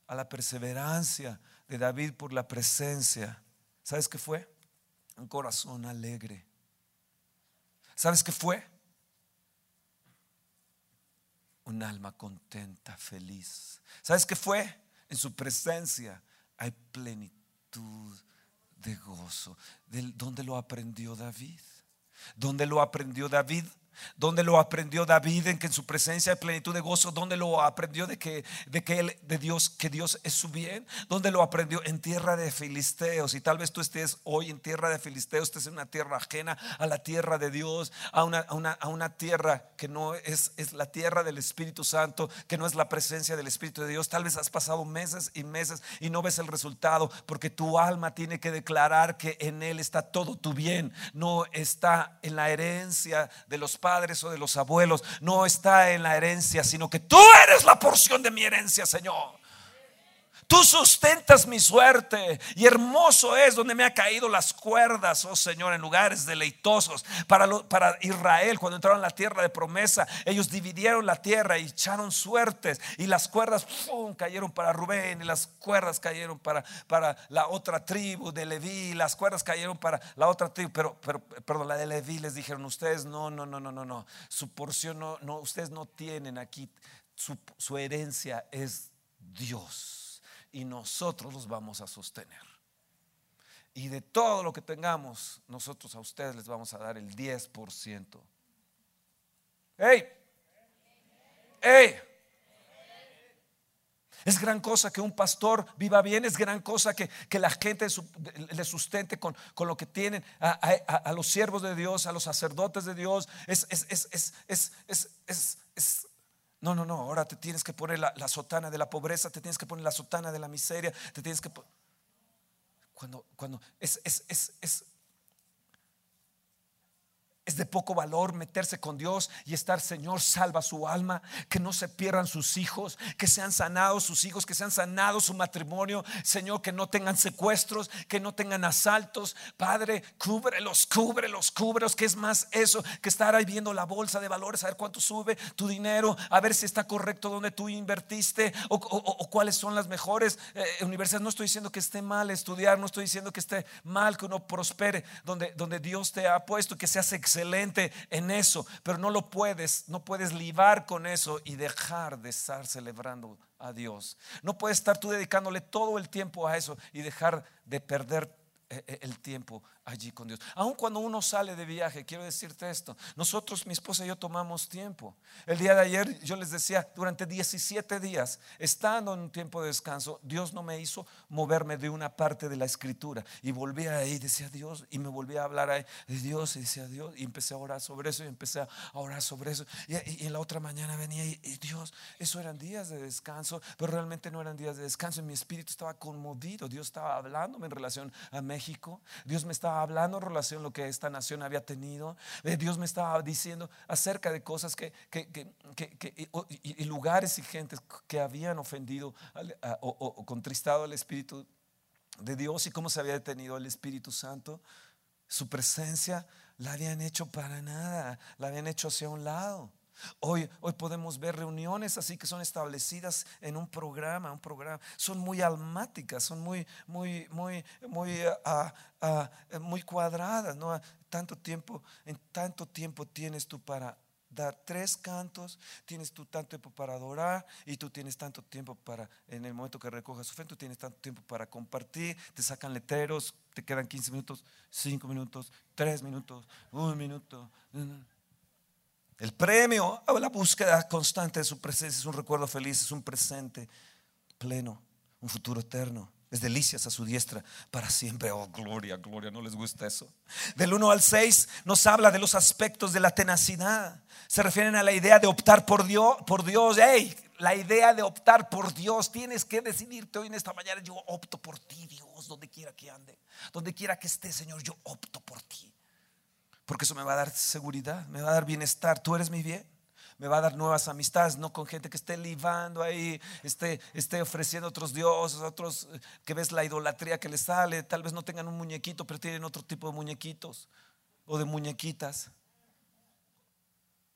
a la perseverancia de David por la presencia? ¿Sabes qué fue? Un corazón alegre. ¿Sabes qué fue? Un alma contenta, feliz. ¿Sabes qué fue? En su presencia hay plenitud de gozo. ¿Dónde lo aprendió David? ¿Dónde lo aprendió David? ¿Dónde lo aprendió David en que en su presencia hay plenitud de gozo? ¿Dónde lo aprendió de que de que él de Dios que Dios es su bien? ¿Dónde lo aprendió en tierra de filisteos? Y tal vez tú estés hoy en tierra de filisteos, estés en una tierra ajena a la tierra de Dios, a una, a una, a una tierra que no es, es la tierra del Espíritu Santo, que no es la presencia del Espíritu de Dios. Tal vez has pasado meses y meses y no ves el resultado porque tu alma tiene que declarar que en él está todo tu bien, no está en la herencia de los padres o de los abuelos, no está en la herencia, sino que tú eres la porción de mi herencia, Señor. Tú sustentas mi suerte y hermoso es donde me ha caído las cuerdas, oh Señor, en lugares deleitosos. Para, para Israel, cuando entraron a la tierra de promesa, ellos dividieron la tierra y echaron suertes y las cuerdas cayeron para Rubén y las cuerdas cayeron para, para la otra tribu de Leví, las cuerdas cayeron para la otra tribu, pero, pero perdón, la de Leví les dijeron, ustedes no, no, no, no, no, no, su porción no, no ustedes no tienen aquí, su, su herencia es Dios y nosotros los vamos a sostener. Y de todo lo que tengamos, nosotros a ustedes les vamos a dar el 10%. ¡Ey! ¡Ey! Es gran cosa que un pastor viva bien, es gran cosa que, la gente le sustente con, lo que tienen a, los siervos de Dios, a los sacerdotes de Dios. Es, es, es, es no, no, no, ahora te tienes que poner la, sotana de la pobreza, te tienes que poner la sotana de la miseria, te tienes que... Cuando, cuando es, es, es, es es de poco valor meterse con Dios y estar, Señor, salva su alma, que no se pierdan sus hijos, que sean sanados sus hijos, que sean sanados su matrimonio, Señor, que no tengan secuestros, que no tengan asaltos. Padre, cúbrelos, cúbrelos, cúbrelos, que es más eso que estar ahí viendo la bolsa de valores, a ver cuánto sube tu dinero, a ver si está correcto donde tú invertiste o, cuáles son las mejores eh, universidades. No estoy diciendo que esté mal estudiar, no estoy diciendo que esté mal que uno prospere donde, donde Dios te ha puesto, que seas excelente excelente en eso, pero no lo puedes, no puedes libar con eso y dejar de estar celebrando a Dios. No puedes estar tú dedicándole todo el tiempo a eso y dejar de perder eh, eh, el tiempo allí con Dios. Aun cuando uno sale de viaje, quiero decirte esto, nosotros, mi esposa y yo tomamos tiempo. El día de ayer yo les decía, durante 17 días, estando en un tiempo de descanso, Dios no me hizo moverme de una parte de la escritura. Y volví ahí, decía Dios, y me volví a hablar ahí de Dios, y decía Dios, y empecé a orar sobre eso, y empecé a orar sobre eso. Y, en la otra mañana venía y, y Dios, eso eran días de descanso, pero realmente no eran días de descanso. Y mi espíritu estaba conmovido, Dios estaba hablándome en relación a México, Dios me estaba hablando en relación a lo que esta nación había tenido. Dios me estaba diciendo acerca de cosas que, y, lugares y gentes que habían ofendido o, contristado al Espíritu de Dios y cómo se había detenido el Espíritu Santo. Su presencia la habían hecho para nada, la habían hecho hacia un lado. Hoy, hoy podemos ver reuniones así que son establecidas en un programa, un programa. Son muy almáticas, son muy, muy, muy, muy, ah, ah, muy cuadradas. ¿no? Tanto tiempo, en tanto tiempo tienes tú para dar tres cantos, tienes tú tanto tiempo para adorar y tú tienes tanto tiempo para, en el momento que recojas su fe, tú tienes tanto tiempo para compartir, te sacan letreros, te quedan 15 minutos, 5 minutos, 3 minutos, un minuto. El premio a la búsqueda constante de su presencia es un recuerdo feliz, es un presente pleno, un futuro eterno. Es delicias a su diestra para siempre. Oh, gloria, gloria, ¿no les gusta eso? Del 1 al 6 nos habla de los aspectos de la tenacidad. Se refieren a la idea de optar por Dios. Por Dios. Hey, la idea de optar por Dios. Tienes que decidirte hoy en esta mañana. Yo opto por ti, Dios, donde quiera que ande. Donde quiera que esté, Señor, yo opto por ti. Porque eso me va a dar seguridad, me va a dar bienestar. Tú eres mi bien. Me va a dar nuevas amistades, no con gente que esté libando ahí, esté, esté ofreciendo otros dioses, otros eh, que ves la idolatría que les sale. Tal vez no tengan un muñequito, pero tienen otro tipo de muñequitos o de muñequitas.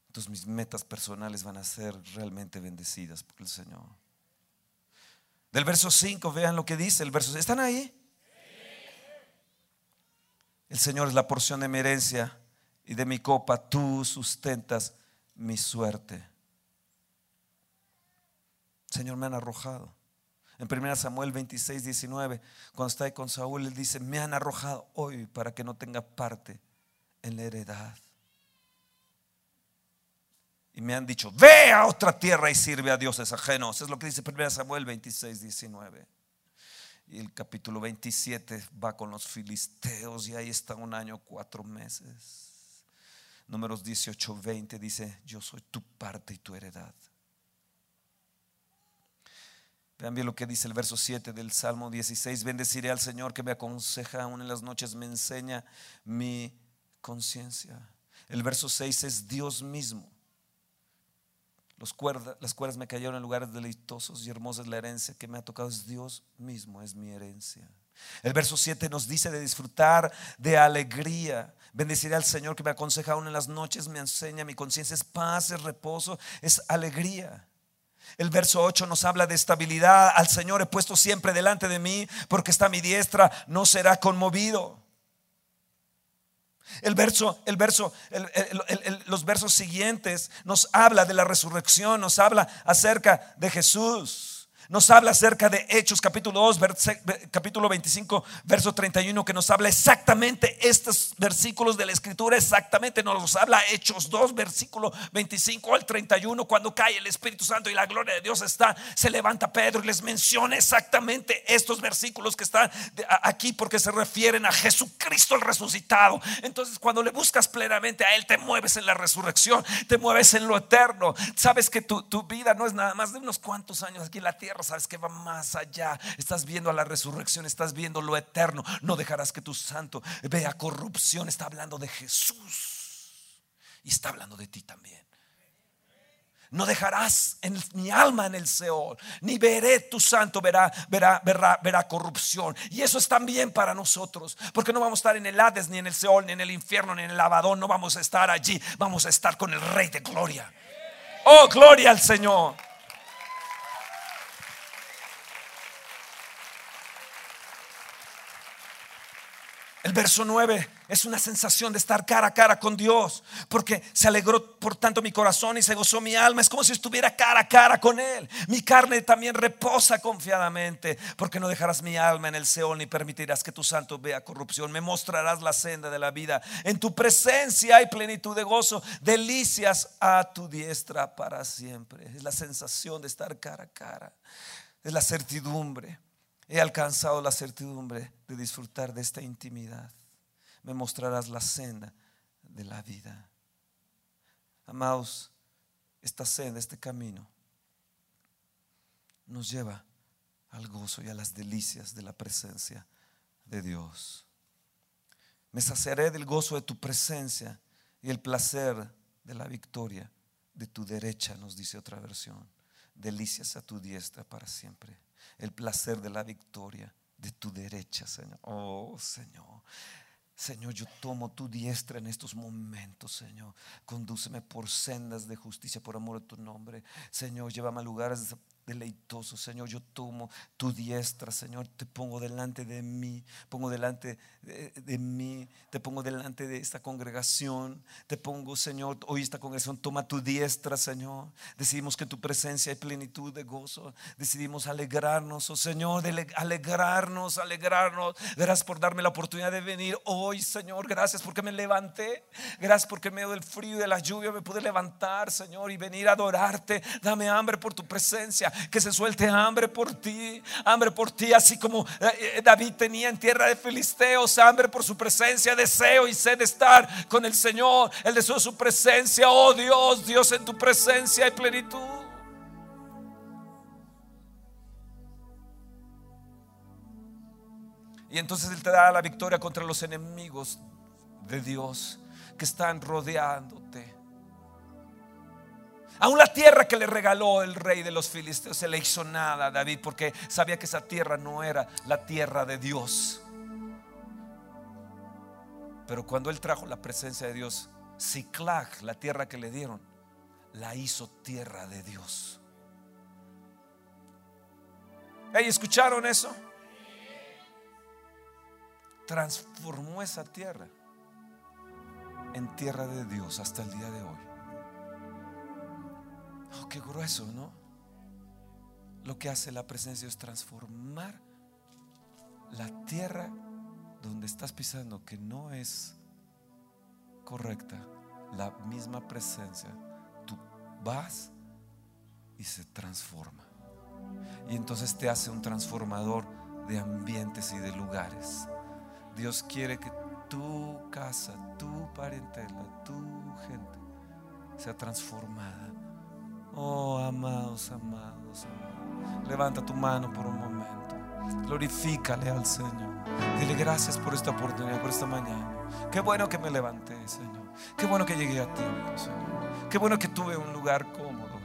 Entonces mis metas personales van a ser realmente bendecidas por el Señor. Del verso 5, vean lo que dice el verso. ¿Están ahí? El Señor es la porción de mi herencia y de mi copa tú sustentas mi suerte. Señor, me han arrojado. En 1 Samuel 26, 19, cuando está ahí con Saúl, él dice, me han arrojado hoy para que no tenga parte en la heredad. y me han dicho, ve a otra tierra y sirve a dioses ajenos. Es lo que dice 1 Samuel 26, 19. Y el capítulo 27 va con los filisteos y ahí está un año, cuatro meses. Números 18, 20 dice, yo soy tu parte y tu heredad. Vean bien lo que dice el verso 7 del Salmo 16. Bendeciré al Señor que me aconseja aún en las noches, me enseña mi conciencia. El verso 6 es Dios mismo las cuerdas me cayeron en lugares deleitosos y hermosa la herencia que me ha tocado. Es Dios mismo, es mi herencia. El verso 7 nos dice de disfrutar de alegría. Bendeciré al Señor que me aconseja aún en las noches, me enseña mi conciencia. Es paz, es reposo, es alegría. El verso 8 nos habla de estabilidad. Al Señor he puesto siempre delante de mí porque está mi diestra, no será conmovido. El verso, el verso, los versos siguientes nos habla de la resurrección, nos habla acerca de Jesús. Nos habla acerca de Hechos capítulo 2, capítulo 25, verso 31, que nos habla exactamente estos versículos de la escritura, exactamente nos los habla Hechos 2, versículo 25 al 31, cuando cae el Espíritu Santo y la gloria de Dios está, se levanta Pedro y les menciona exactamente estos versículos que están aquí porque se refieren a Jesucristo el resucitado. Entonces cuando le buscas plenamente a Él, te mueves en la resurrección, te mueves en lo eterno. Sabes que tu, tu vida no es nada más de unos cuantos años aquí en la tierra sabes que va más allá. Estás viendo a la resurrección, estás viendo lo eterno. No dejarás que tu santo vea corrupción. Está hablando de Jesús y está hablando de ti también. No dejarás en mi alma en el Seol, ni veré tu santo, verá, verá, verá, verá corrupción. Y eso es también para nosotros, porque no vamos a estar en el Hades, ni en el Seol, ni en el infierno, ni en el Abadón. No vamos a estar allí, vamos a estar con el Rey de Gloria. Oh, gloria al Señor. El verso 9 es una sensación de estar cara a cara con Dios, porque se alegró por tanto mi corazón y se gozó mi alma. Es como si estuviera cara a cara con Él. Mi carne también reposa confiadamente, porque no dejarás mi alma en el Seol ni permitirás que tu santo vea corrupción. Me mostrarás la senda de la vida. En tu presencia hay plenitud de gozo, delicias a tu diestra para siempre. Es la sensación de estar cara a cara, es la certidumbre. He alcanzado la certidumbre de disfrutar de esta intimidad. Me mostrarás la senda de la vida. Amados, esta senda, este camino, nos lleva al gozo y a las delicias de la presencia de Dios. Me saciaré del gozo de tu presencia y el placer de la victoria de tu derecha, nos dice otra versión. Delicias a tu diestra para siempre el placer de la victoria de tu derecha, Señor. Oh, Señor. Señor, yo tomo tu diestra en estos momentos, Señor. Condúceme por sendas de justicia, por amor a tu nombre. Señor, llévame a lugares deleitoso, Señor. Yo tomo tu diestra, Señor. Te pongo delante de mí, pongo delante de, mí, te pongo delante de esta congregación. Te pongo, Señor, hoy esta congregación toma tu diestra, Señor. Decidimos que tu presencia hay plenitud de gozo. Decidimos alegrarnos, oh Señor, de alegrarnos, alegrarnos. Gracias por darme la oportunidad de venir hoy, Señor. Gracias porque me levanté. Gracias porque en medio del frío y de la lluvia me pude levantar, Señor, y venir a adorarte. Dame hambre por tu presencia que se suelte hambre por ti, hambre por ti, así como eh, eh, David tenía en tierra de filisteos, hambre por su presencia, deseo y sed de estar con el Señor, el deseo de su presencia, oh Dios, Dios en tu presencia hay plenitud. Y entonces Él te da la victoria contra los enemigos de Dios que están rodeándote. Aún la tierra que le regaló el rey de los filisteos se le hizo nada a David porque sabía que esa tierra no era la tierra de Dios. Pero cuando él trajo la presencia de Dios, Ciclag, la tierra que le dieron, la hizo tierra de Dios. ¿Hey, ¿Escucharon eso? Transformó esa tierra en tierra de Dios hasta el día de hoy. Oh, qué grueso, ¿no? Lo que hace la presencia es transformar la tierra donde estás pisando, que no es correcta, la misma presencia, tu vas y se transforma. Y entonces te hace un transformador de ambientes y de lugares. Dios quiere que tu casa, tu parentela, tu gente sea transformada. Oh, amados, amados, amados. Levanta tu mano por un momento. Glorifícale al Señor. Dile gracias por esta oportunidad, por esta mañana. Qué bueno que me levanté, Señor. Qué bueno que llegué a tiempo, Señor. Qué bueno que tuve un lugar cómodo.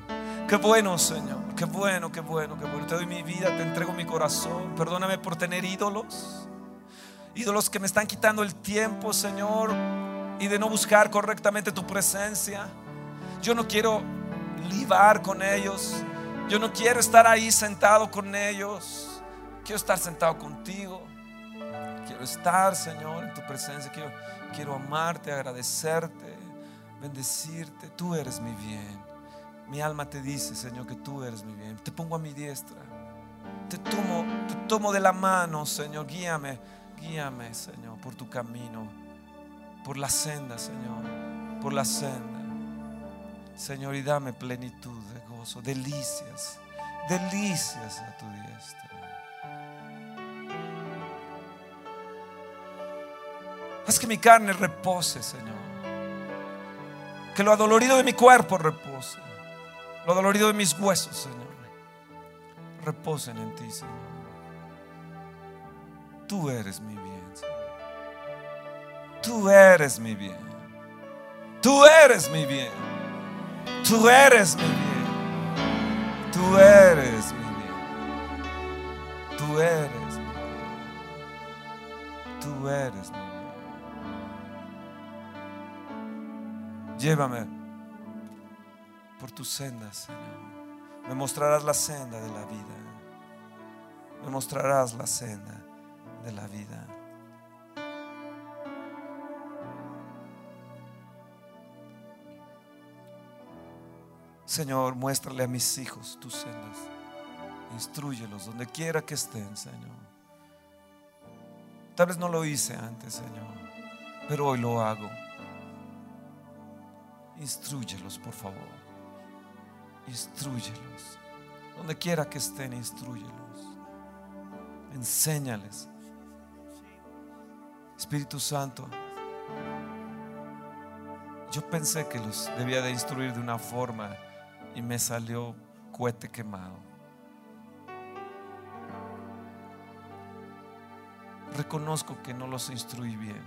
Qué bueno, Señor. Qué bueno, qué bueno, qué bueno. Te doy mi vida, te entrego mi corazón. Perdóname por tener ídolos. Ídolos que me están quitando el tiempo, Señor. Y de no buscar correctamente tu presencia. Yo no quiero libar con ellos. Yo no quiero estar ahí sentado con ellos. Quiero estar sentado contigo. Quiero estar, Señor, en tu presencia. Quiero, quiero amarte, agradecerte, bendecirte. Tú eres mi bien. Mi alma te dice, Señor, que tú eres mi bien. Te pongo a mi diestra. Te tomo, te tomo de la mano, Señor. Guíame, guíame, Señor, por tu camino. Por la senda, Señor. Por la senda. Señor, y dame plenitud de gozo, delicias, delicias a tu diestra. Haz que mi carne repose, Señor. Que lo adolorido de mi cuerpo repose. Lo dolorido de mis huesos, Señor, reposen en ti, Señor. Tú eres mi bien, Señor. Tú eres mi bien. Tú eres mi bien. Tú eres mi bien. Tú eres mi bien. Tú eres mi bien. Tú eres mi bien. Llévame por tus sendas, Señor. Me mostrarás la senda de la vida. Me mostrarás la senda de la vida. Señor, muéstrale a mis hijos tus sendas. Instruyelos donde quiera que estén, Señor. Tal vez no lo hice antes, Señor, pero hoy lo hago. Instruyelos, por favor. Instruyelos. Donde quiera que estén, instruyelos. Enséñales. Espíritu Santo, yo pensé que los debía de instruir de una forma y me salió cohete quemado. Reconozco que no los instruí bien,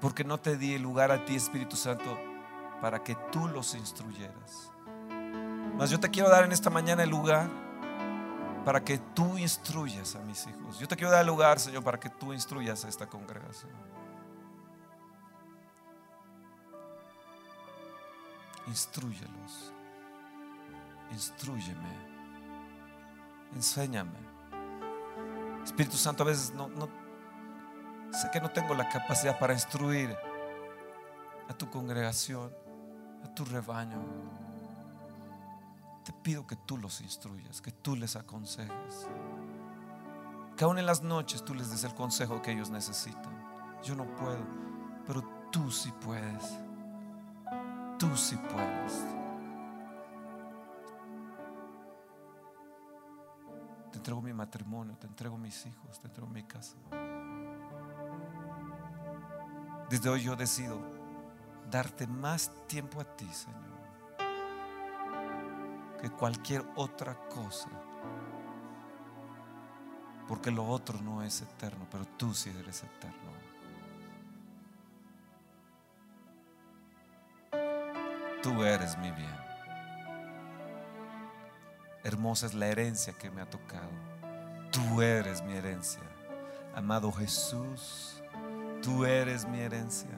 porque no te di el lugar a ti, Espíritu Santo, para que tú los instruyeras. Mas yo te quiero dar en esta mañana el lugar para que tú instruyas a mis hijos. Yo te quiero dar el lugar, Señor, para que tú instruyas a esta congregación. Instruyelos. Instruyeme. Enséñame. Espíritu Santo, a veces no, no sé que no tengo la capacidad para instruir a tu congregación a tu rebaño. Te pido que tú los instruyas, que tú les aconsejes. Que aún en las noches tú les des el consejo que ellos necesitan. Yo no puedo, pero tú sí puedes. Tú sí puedes. Te entrego mi matrimonio, te entrego mis hijos, te entrego mi casa. Desde hoy yo decido darte más tiempo a ti, Señor, que cualquier otra cosa. Porque lo otro no es eterno, pero tú sí eres eterno. Tú eres mi bien. Hermosa es la herencia que me ha tocado. Tú eres mi herencia. Amado Jesús, tú eres mi herencia.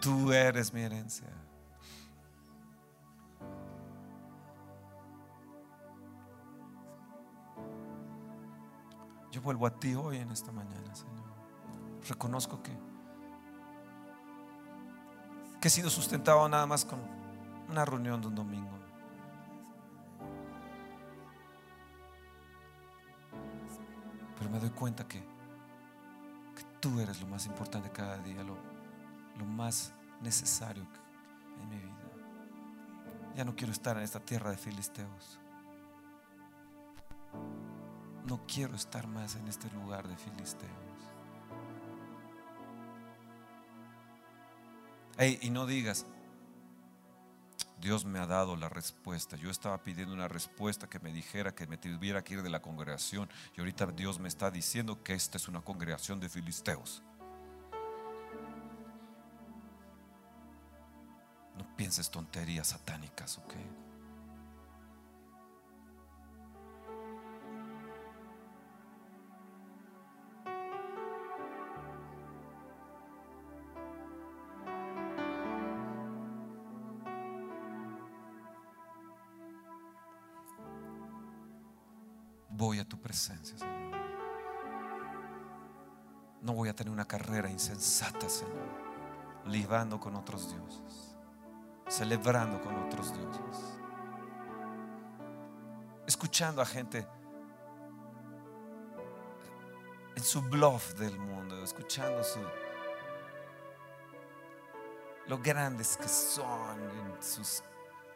Tú eres mi herencia. Vuelvo a ti hoy en esta mañana, Señor. Reconozco que, he sido sustentado nada más con una reunión de un domingo. Pero me doy cuenta que, tú eres lo más importante cada día, lo más necesario en mi vida. Ya no quiero estar en esta tierra de filisteos. No quiero estar más en este lugar de filisteos. Ey, y no digas, Dios me ha dado la respuesta. Yo estaba pidiendo una respuesta que me dijera que me tuviera que ir de la congregación. Y ahorita Dios me está diciendo que esta es una congregación de filisteos. No pienses tonterías satánicas, ¿ok? Presencia, Señor. No voy a tener una carrera insensata, Señor, libando con otros dioses, celebrando con otros dioses, escuchando a gente en su bluff del mundo, escuchando su lo grandes que son en sus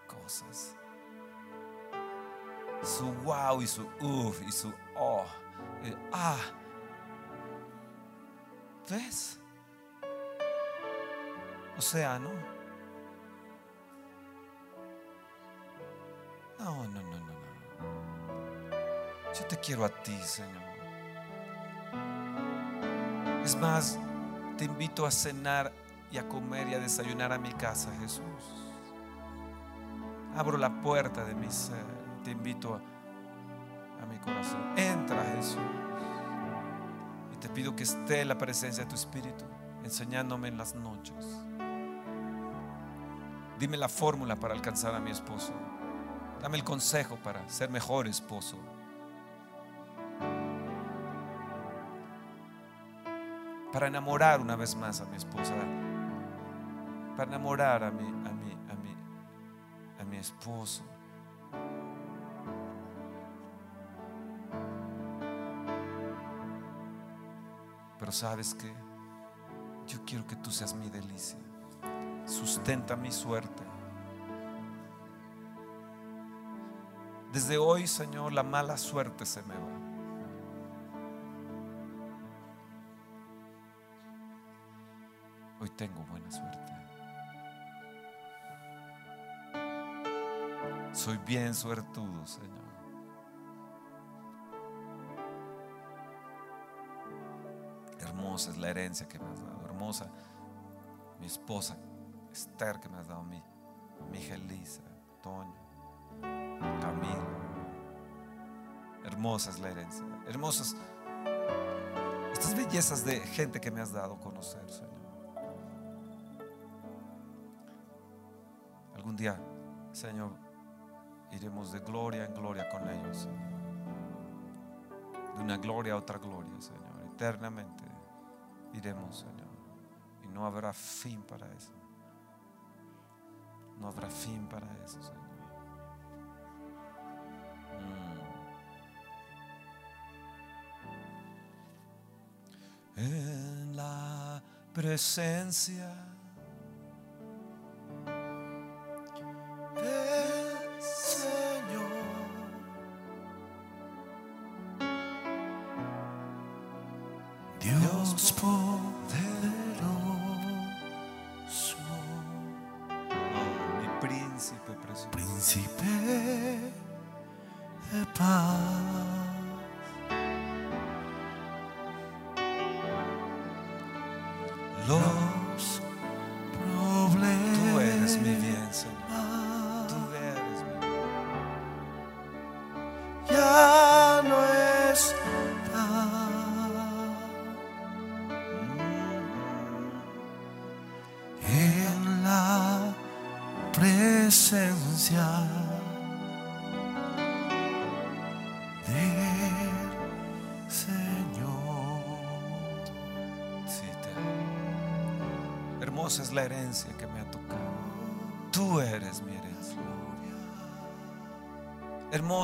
cosas. Su wow y su uff y su oh. ah. ¿Ves? O sea, ¿no? No, no, no, no. Yo te quiero a ti, Señor. Es más, te invito a cenar y a comer y a desayunar a mi casa, Jesús. Abro la puerta de mi ser te invito a, corazón. Entra Jesús. Y te pido que esté la presencia de tu Espíritu enseñándome en las noches. Dime la fórmula para alcanzar a mi esposo. Dame el consejo para ser mejor esposo. Para enamorar una vez más a mi esposa. Para enamorar a mi, a a a mi esposo. Sabes que yo quiero que tú seas mi delicia. Sustenta mi suerte. Desde hoy, Señor, la mala suerte se me va. Hoy tengo buena suerte. Soy bien suertudo, Señor. Hermosa es la herencia que me has dado, hermosa mi esposa Esther que me has dado a mí, mi hija Elisa, Toño, Camilo. Hermosa es la herencia, hermosas estas bellezas de gente que me has dado a conocer, Señor. Algún día, Señor, iremos de gloria en gloria con ellos. De una gloria a otra gloria, Señor, eternamente iremos, Señor. Y no habrá fin para eso. No habrá fin para eso, Señor. Mm. En la presencia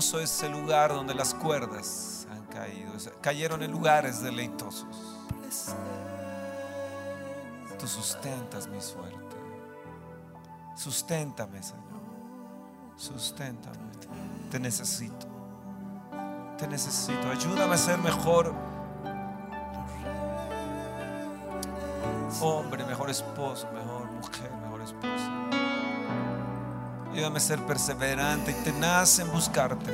Hermoso es el lugar donde las cuerdas han caído. cayeron en lugares deleitosos. Tú sustentas mi suerte. Susténtame, Señor. Susténtame. Te necesito. Te necesito. Ayúdame a ser mejor hombre, mejor esposo, mejor mujer. Ayúdame a ser perseverante y tenaz en buscarte.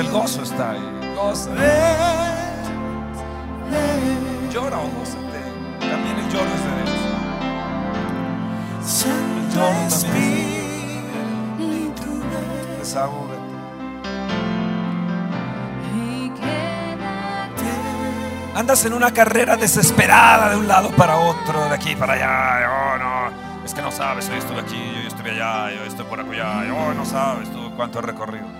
El gozo está ahí. Goza. Llora o gózate. También el lloro es de Dios. El lloro también es Desahógate. Andas en una carrera desesperada de un lado para otro, de aquí para allá. Oh, no, es que no sabes, hoy estuve aquí, yo estuve allá, yo estoy por allá. Oh, no sabes tú cuánto he recorrido.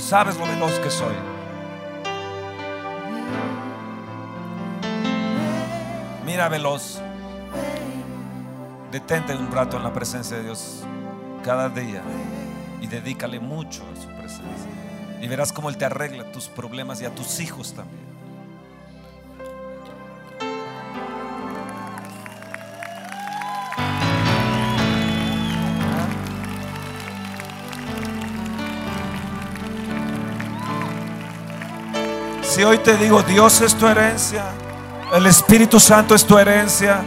Sabes lo veloz que soy. Mira veloz. Detente un rato en la presencia de Dios cada día y dedícale mucho a su presencia. Y verás cómo Él te arregla tus problemas y a tus hijos también. Hoy te digo, Dios es tu herencia, el Espíritu Santo es tu herencia.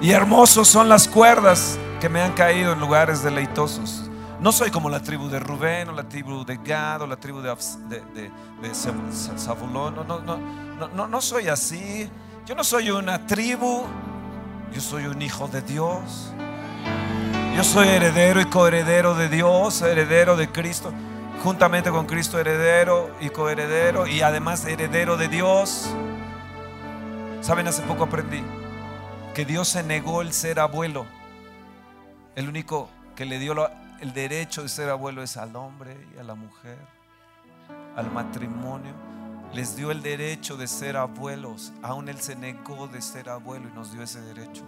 Y hermosos son las cuerdas que me han caído en lugares deleitosos. No soy como la tribu de Rubén, o la tribu de Gad, o la tribu de, de, Zabulón. No, no, no, no soy así. Yo no soy una tribu. Yo soy un hijo de Dios. Yo soy heredero y coheredero de Dios, heredero de Cristo juntamente con Cristo heredero y coheredero y además heredero de Dios. Saben, hace poco aprendí que Dios se negó el ser abuelo. El único que le dio el derecho de ser abuelo es al hombre y a la mujer, al matrimonio. Les dio el derecho de ser abuelos. Aún Él se negó de ser abuelo y nos dio ese derecho.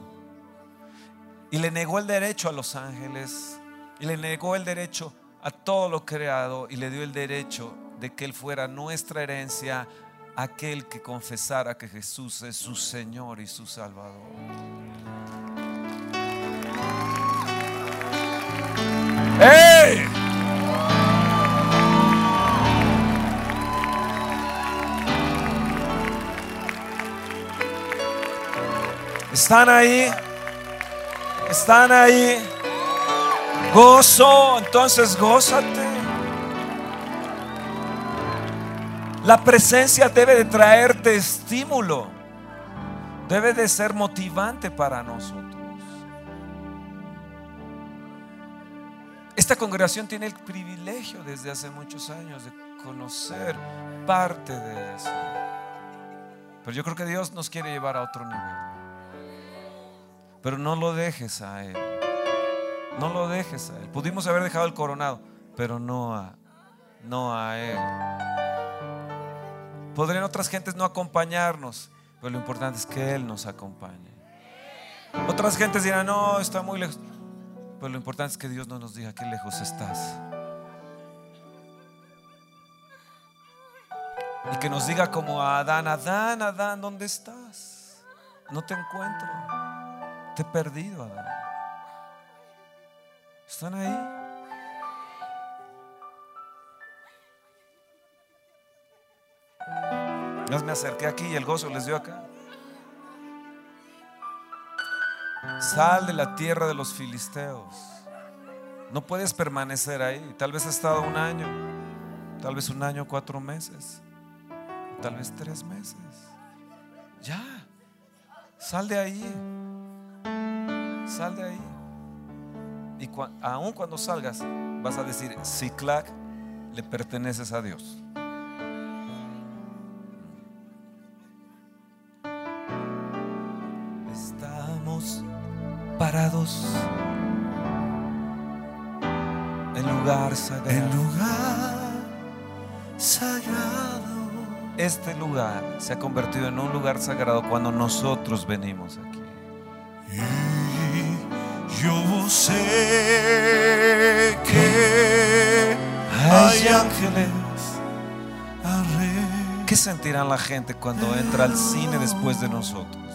Y le negó el derecho a los ángeles. Y le negó el derecho a todo lo creado y le dio el derecho de que Él fuera nuestra herencia, aquel que confesara que Jesús es su Señor y su Salvador. ¡Hey! ¿Están ahí? ¿Están ahí? Gozo, entonces gózate. La presencia debe de traerte estímulo. Debe de ser motivante para nosotros. Esta congregación tiene el privilegio desde hace muchos años de conocer parte de eso. Pero yo creo que Dios nos quiere llevar a otro nivel. Pero no lo dejes a Él. No lo dejes a Él. Pudimos haber dejado el coronado, pero no a, no a Él. Podrían otras gentes no acompañarnos, pero lo importante es que Él nos acompañe. Otras gentes dirán, no, está muy lejos. Pero lo importante es que Dios no nos diga qué lejos estás. Y que nos diga como a Adán, Adán, Adán, ¿dónde estás? No te encuentro. Te he perdido, Adán. ¿Están ahí? Yo me acerqué aquí y el gozo les dio acá. Sal de la tierra de los filisteos. No puedes permanecer ahí. Tal vez has estado un año, tal vez un año, cuatro meses, tal vez tres meses. Ya, sal de ahí. Sal de ahí. Y aún cuando salgas, vas a decir, Ciclac le perteneces a Dios. Estamos parados en lugar sagrado. En lugar sagrado. Este lugar se ha convertido en un lugar sagrado cuando nosotros venimos aquí. Sé que hay ángeles. ¿Qué sentirán la gente cuando entra al cine después de nosotros?